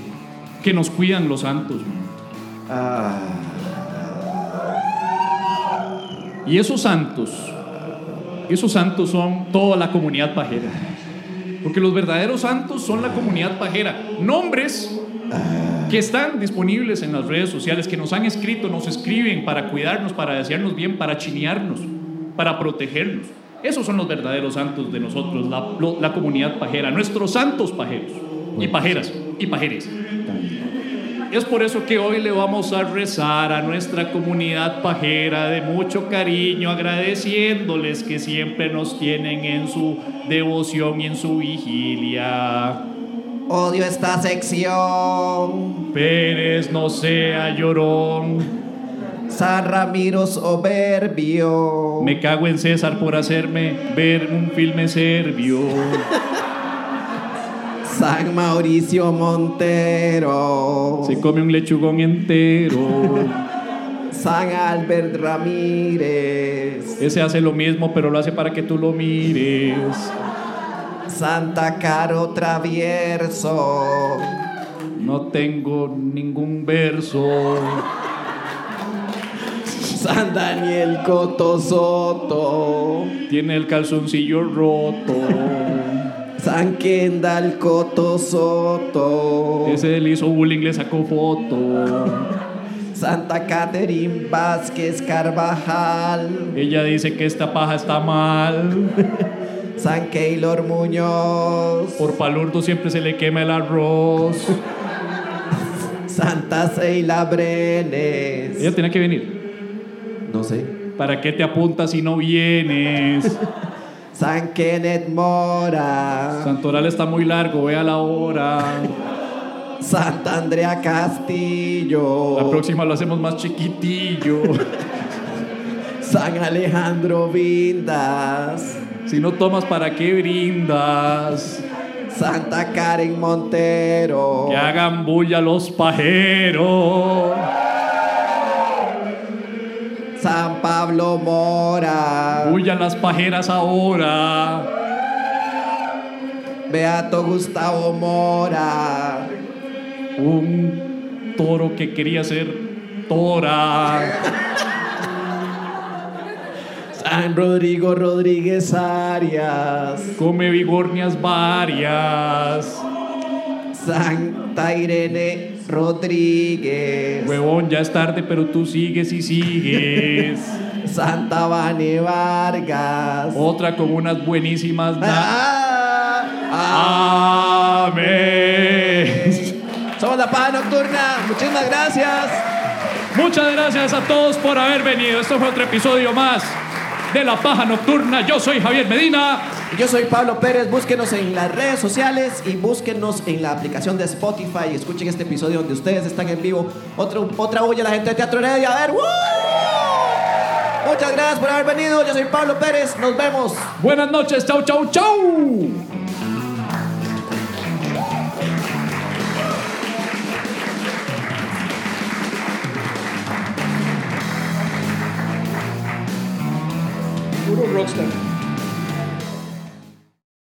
[SPEAKER 1] Que nos cuidan los santos. man.
[SPEAKER 2] Ah,
[SPEAKER 1] Y esos santos, esos santos son toda la comunidad pajera. Porque los verdaderos santos son la comunidad pajera. Nombres que están disponibles en las redes sociales, que nos han escrito, nos escriben para cuidarnos, para desearnos bien, para chinearnos, para protegernos. Esos son los verdaderos santos de nosotros, la, la comunidad pajera, nuestros santos pajeros y pajeras y pajeres. Es por eso que hoy le vamos a rezar a nuestra comunidad pajera de mucho cariño, agradeciéndoles que siempre nos tienen en su devoción y en su vigilia.
[SPEAKER 2] odio esta sección.
[SPEAKER 1] Pérez no sea llorón.
[SPEAKER 2] San Ramiro soberbio.
[SPEAKER 1] Me cago en César por hacerme ver un filme serbio.
[SPEAKER 2] San Mauricio Montero.
[SPEAKER 1] Se come un lechugón entero.
[SPEAKER 2] San Albert Ramírez.
[SPEAKER 1] Ese hace lo mismo, pero lo hace para que tú lo mires.
[SPEAKER 2] Santa Caro Travieso.
[SPEAKER 1] No tengo ningún verso.
[SPEAKER 2] San Daniel Coto Soto.
[SPEAKER 1] Tiene el calzoncillo roto.
[SPEAKER 2] San Kendall Coto Soto.
[SPEAKER 1] Ese le hizo bullying, le sacó foto.
[SPEAKER 2] Santa Catherine Vázquez Carvajal.
[SPEAKER 1] Ella dice que esta paja está mal.
[SPEAKER 2] San Keylor Muñoz.
[SPEAKER 1] Por palurdo siempre se le quema el arroz.
[SPEAKER 2] Santa Seila Brenes.
[SPEAKER 1] Ella tenía que venir.
[SPEAKER 2] No sé.
[SPEAKER 1] ¿Para qué te apuntas si no vienes?
[SPEAKER 2] San Kenneth Mora.
[SPEAKER 1] Santoral está muy largo, ve a la hora.
[SPEAKER 2] Santa Andrea Castillo.
[SPEAKER 1] La próxima lo hacemos más chiquitillo.
[SPEAKER 2] San Alejandro Vindas.
[SPEAKER 1] Si no tomas, ¿para qué brindas?
[SPEAKER 2] Santa Karen Montero.
[SPEAKER 1] Que hagan bulla los pajeros.
[SPEAKER 2] San Pablo Mora.
[SPEAKER 1] Bulla las pajeras ahora.
[SPEAKER 2] Beato Gustavo Mora.
[SPEAKER 1] Un toro que quería ser tora.
[SPEAKER 2] San Rodrigo Rodríguez Arias.
[SPEAKER 1] Come vigornias varias.
[SPEAKER 2] Santa Irene Rodríguez.
[SPEAKER 1] Huevón, ya es tarde, pero tú sigues y sigues.
[SPEAKER 2] Santa Vane Vargas.
[SPEAKER 1] Otra con unas buenísimas.
[SPEAKER 2] Ah, ah.
[SPEAKER 1] Amén.
[SPEAKER 2] Somos la Paja Nocturna. Muchísimas gracias.
[SPEAKER 1] Muchas gracias a todos por haber venido. Esto fue otro episodio más de La Paja Nocturna. Yo soy Javier Medina.
[SPEAKER 2] Yo soy Pablo Pérez. Búsquenos en las redes sociales y búsquenos en la aplicación de Spotify. Escuchen este episodio donde ustedes están en vivo. Otro, otra bulla a la gente de Teatro Heredia. A ver, ¡woo! Muchas gracias por haber venido. Yo soy Pablo Pérez. Nos vemos.
[SPEAKER 1] Buenas noches. Chau, chau, chau. Rockstar.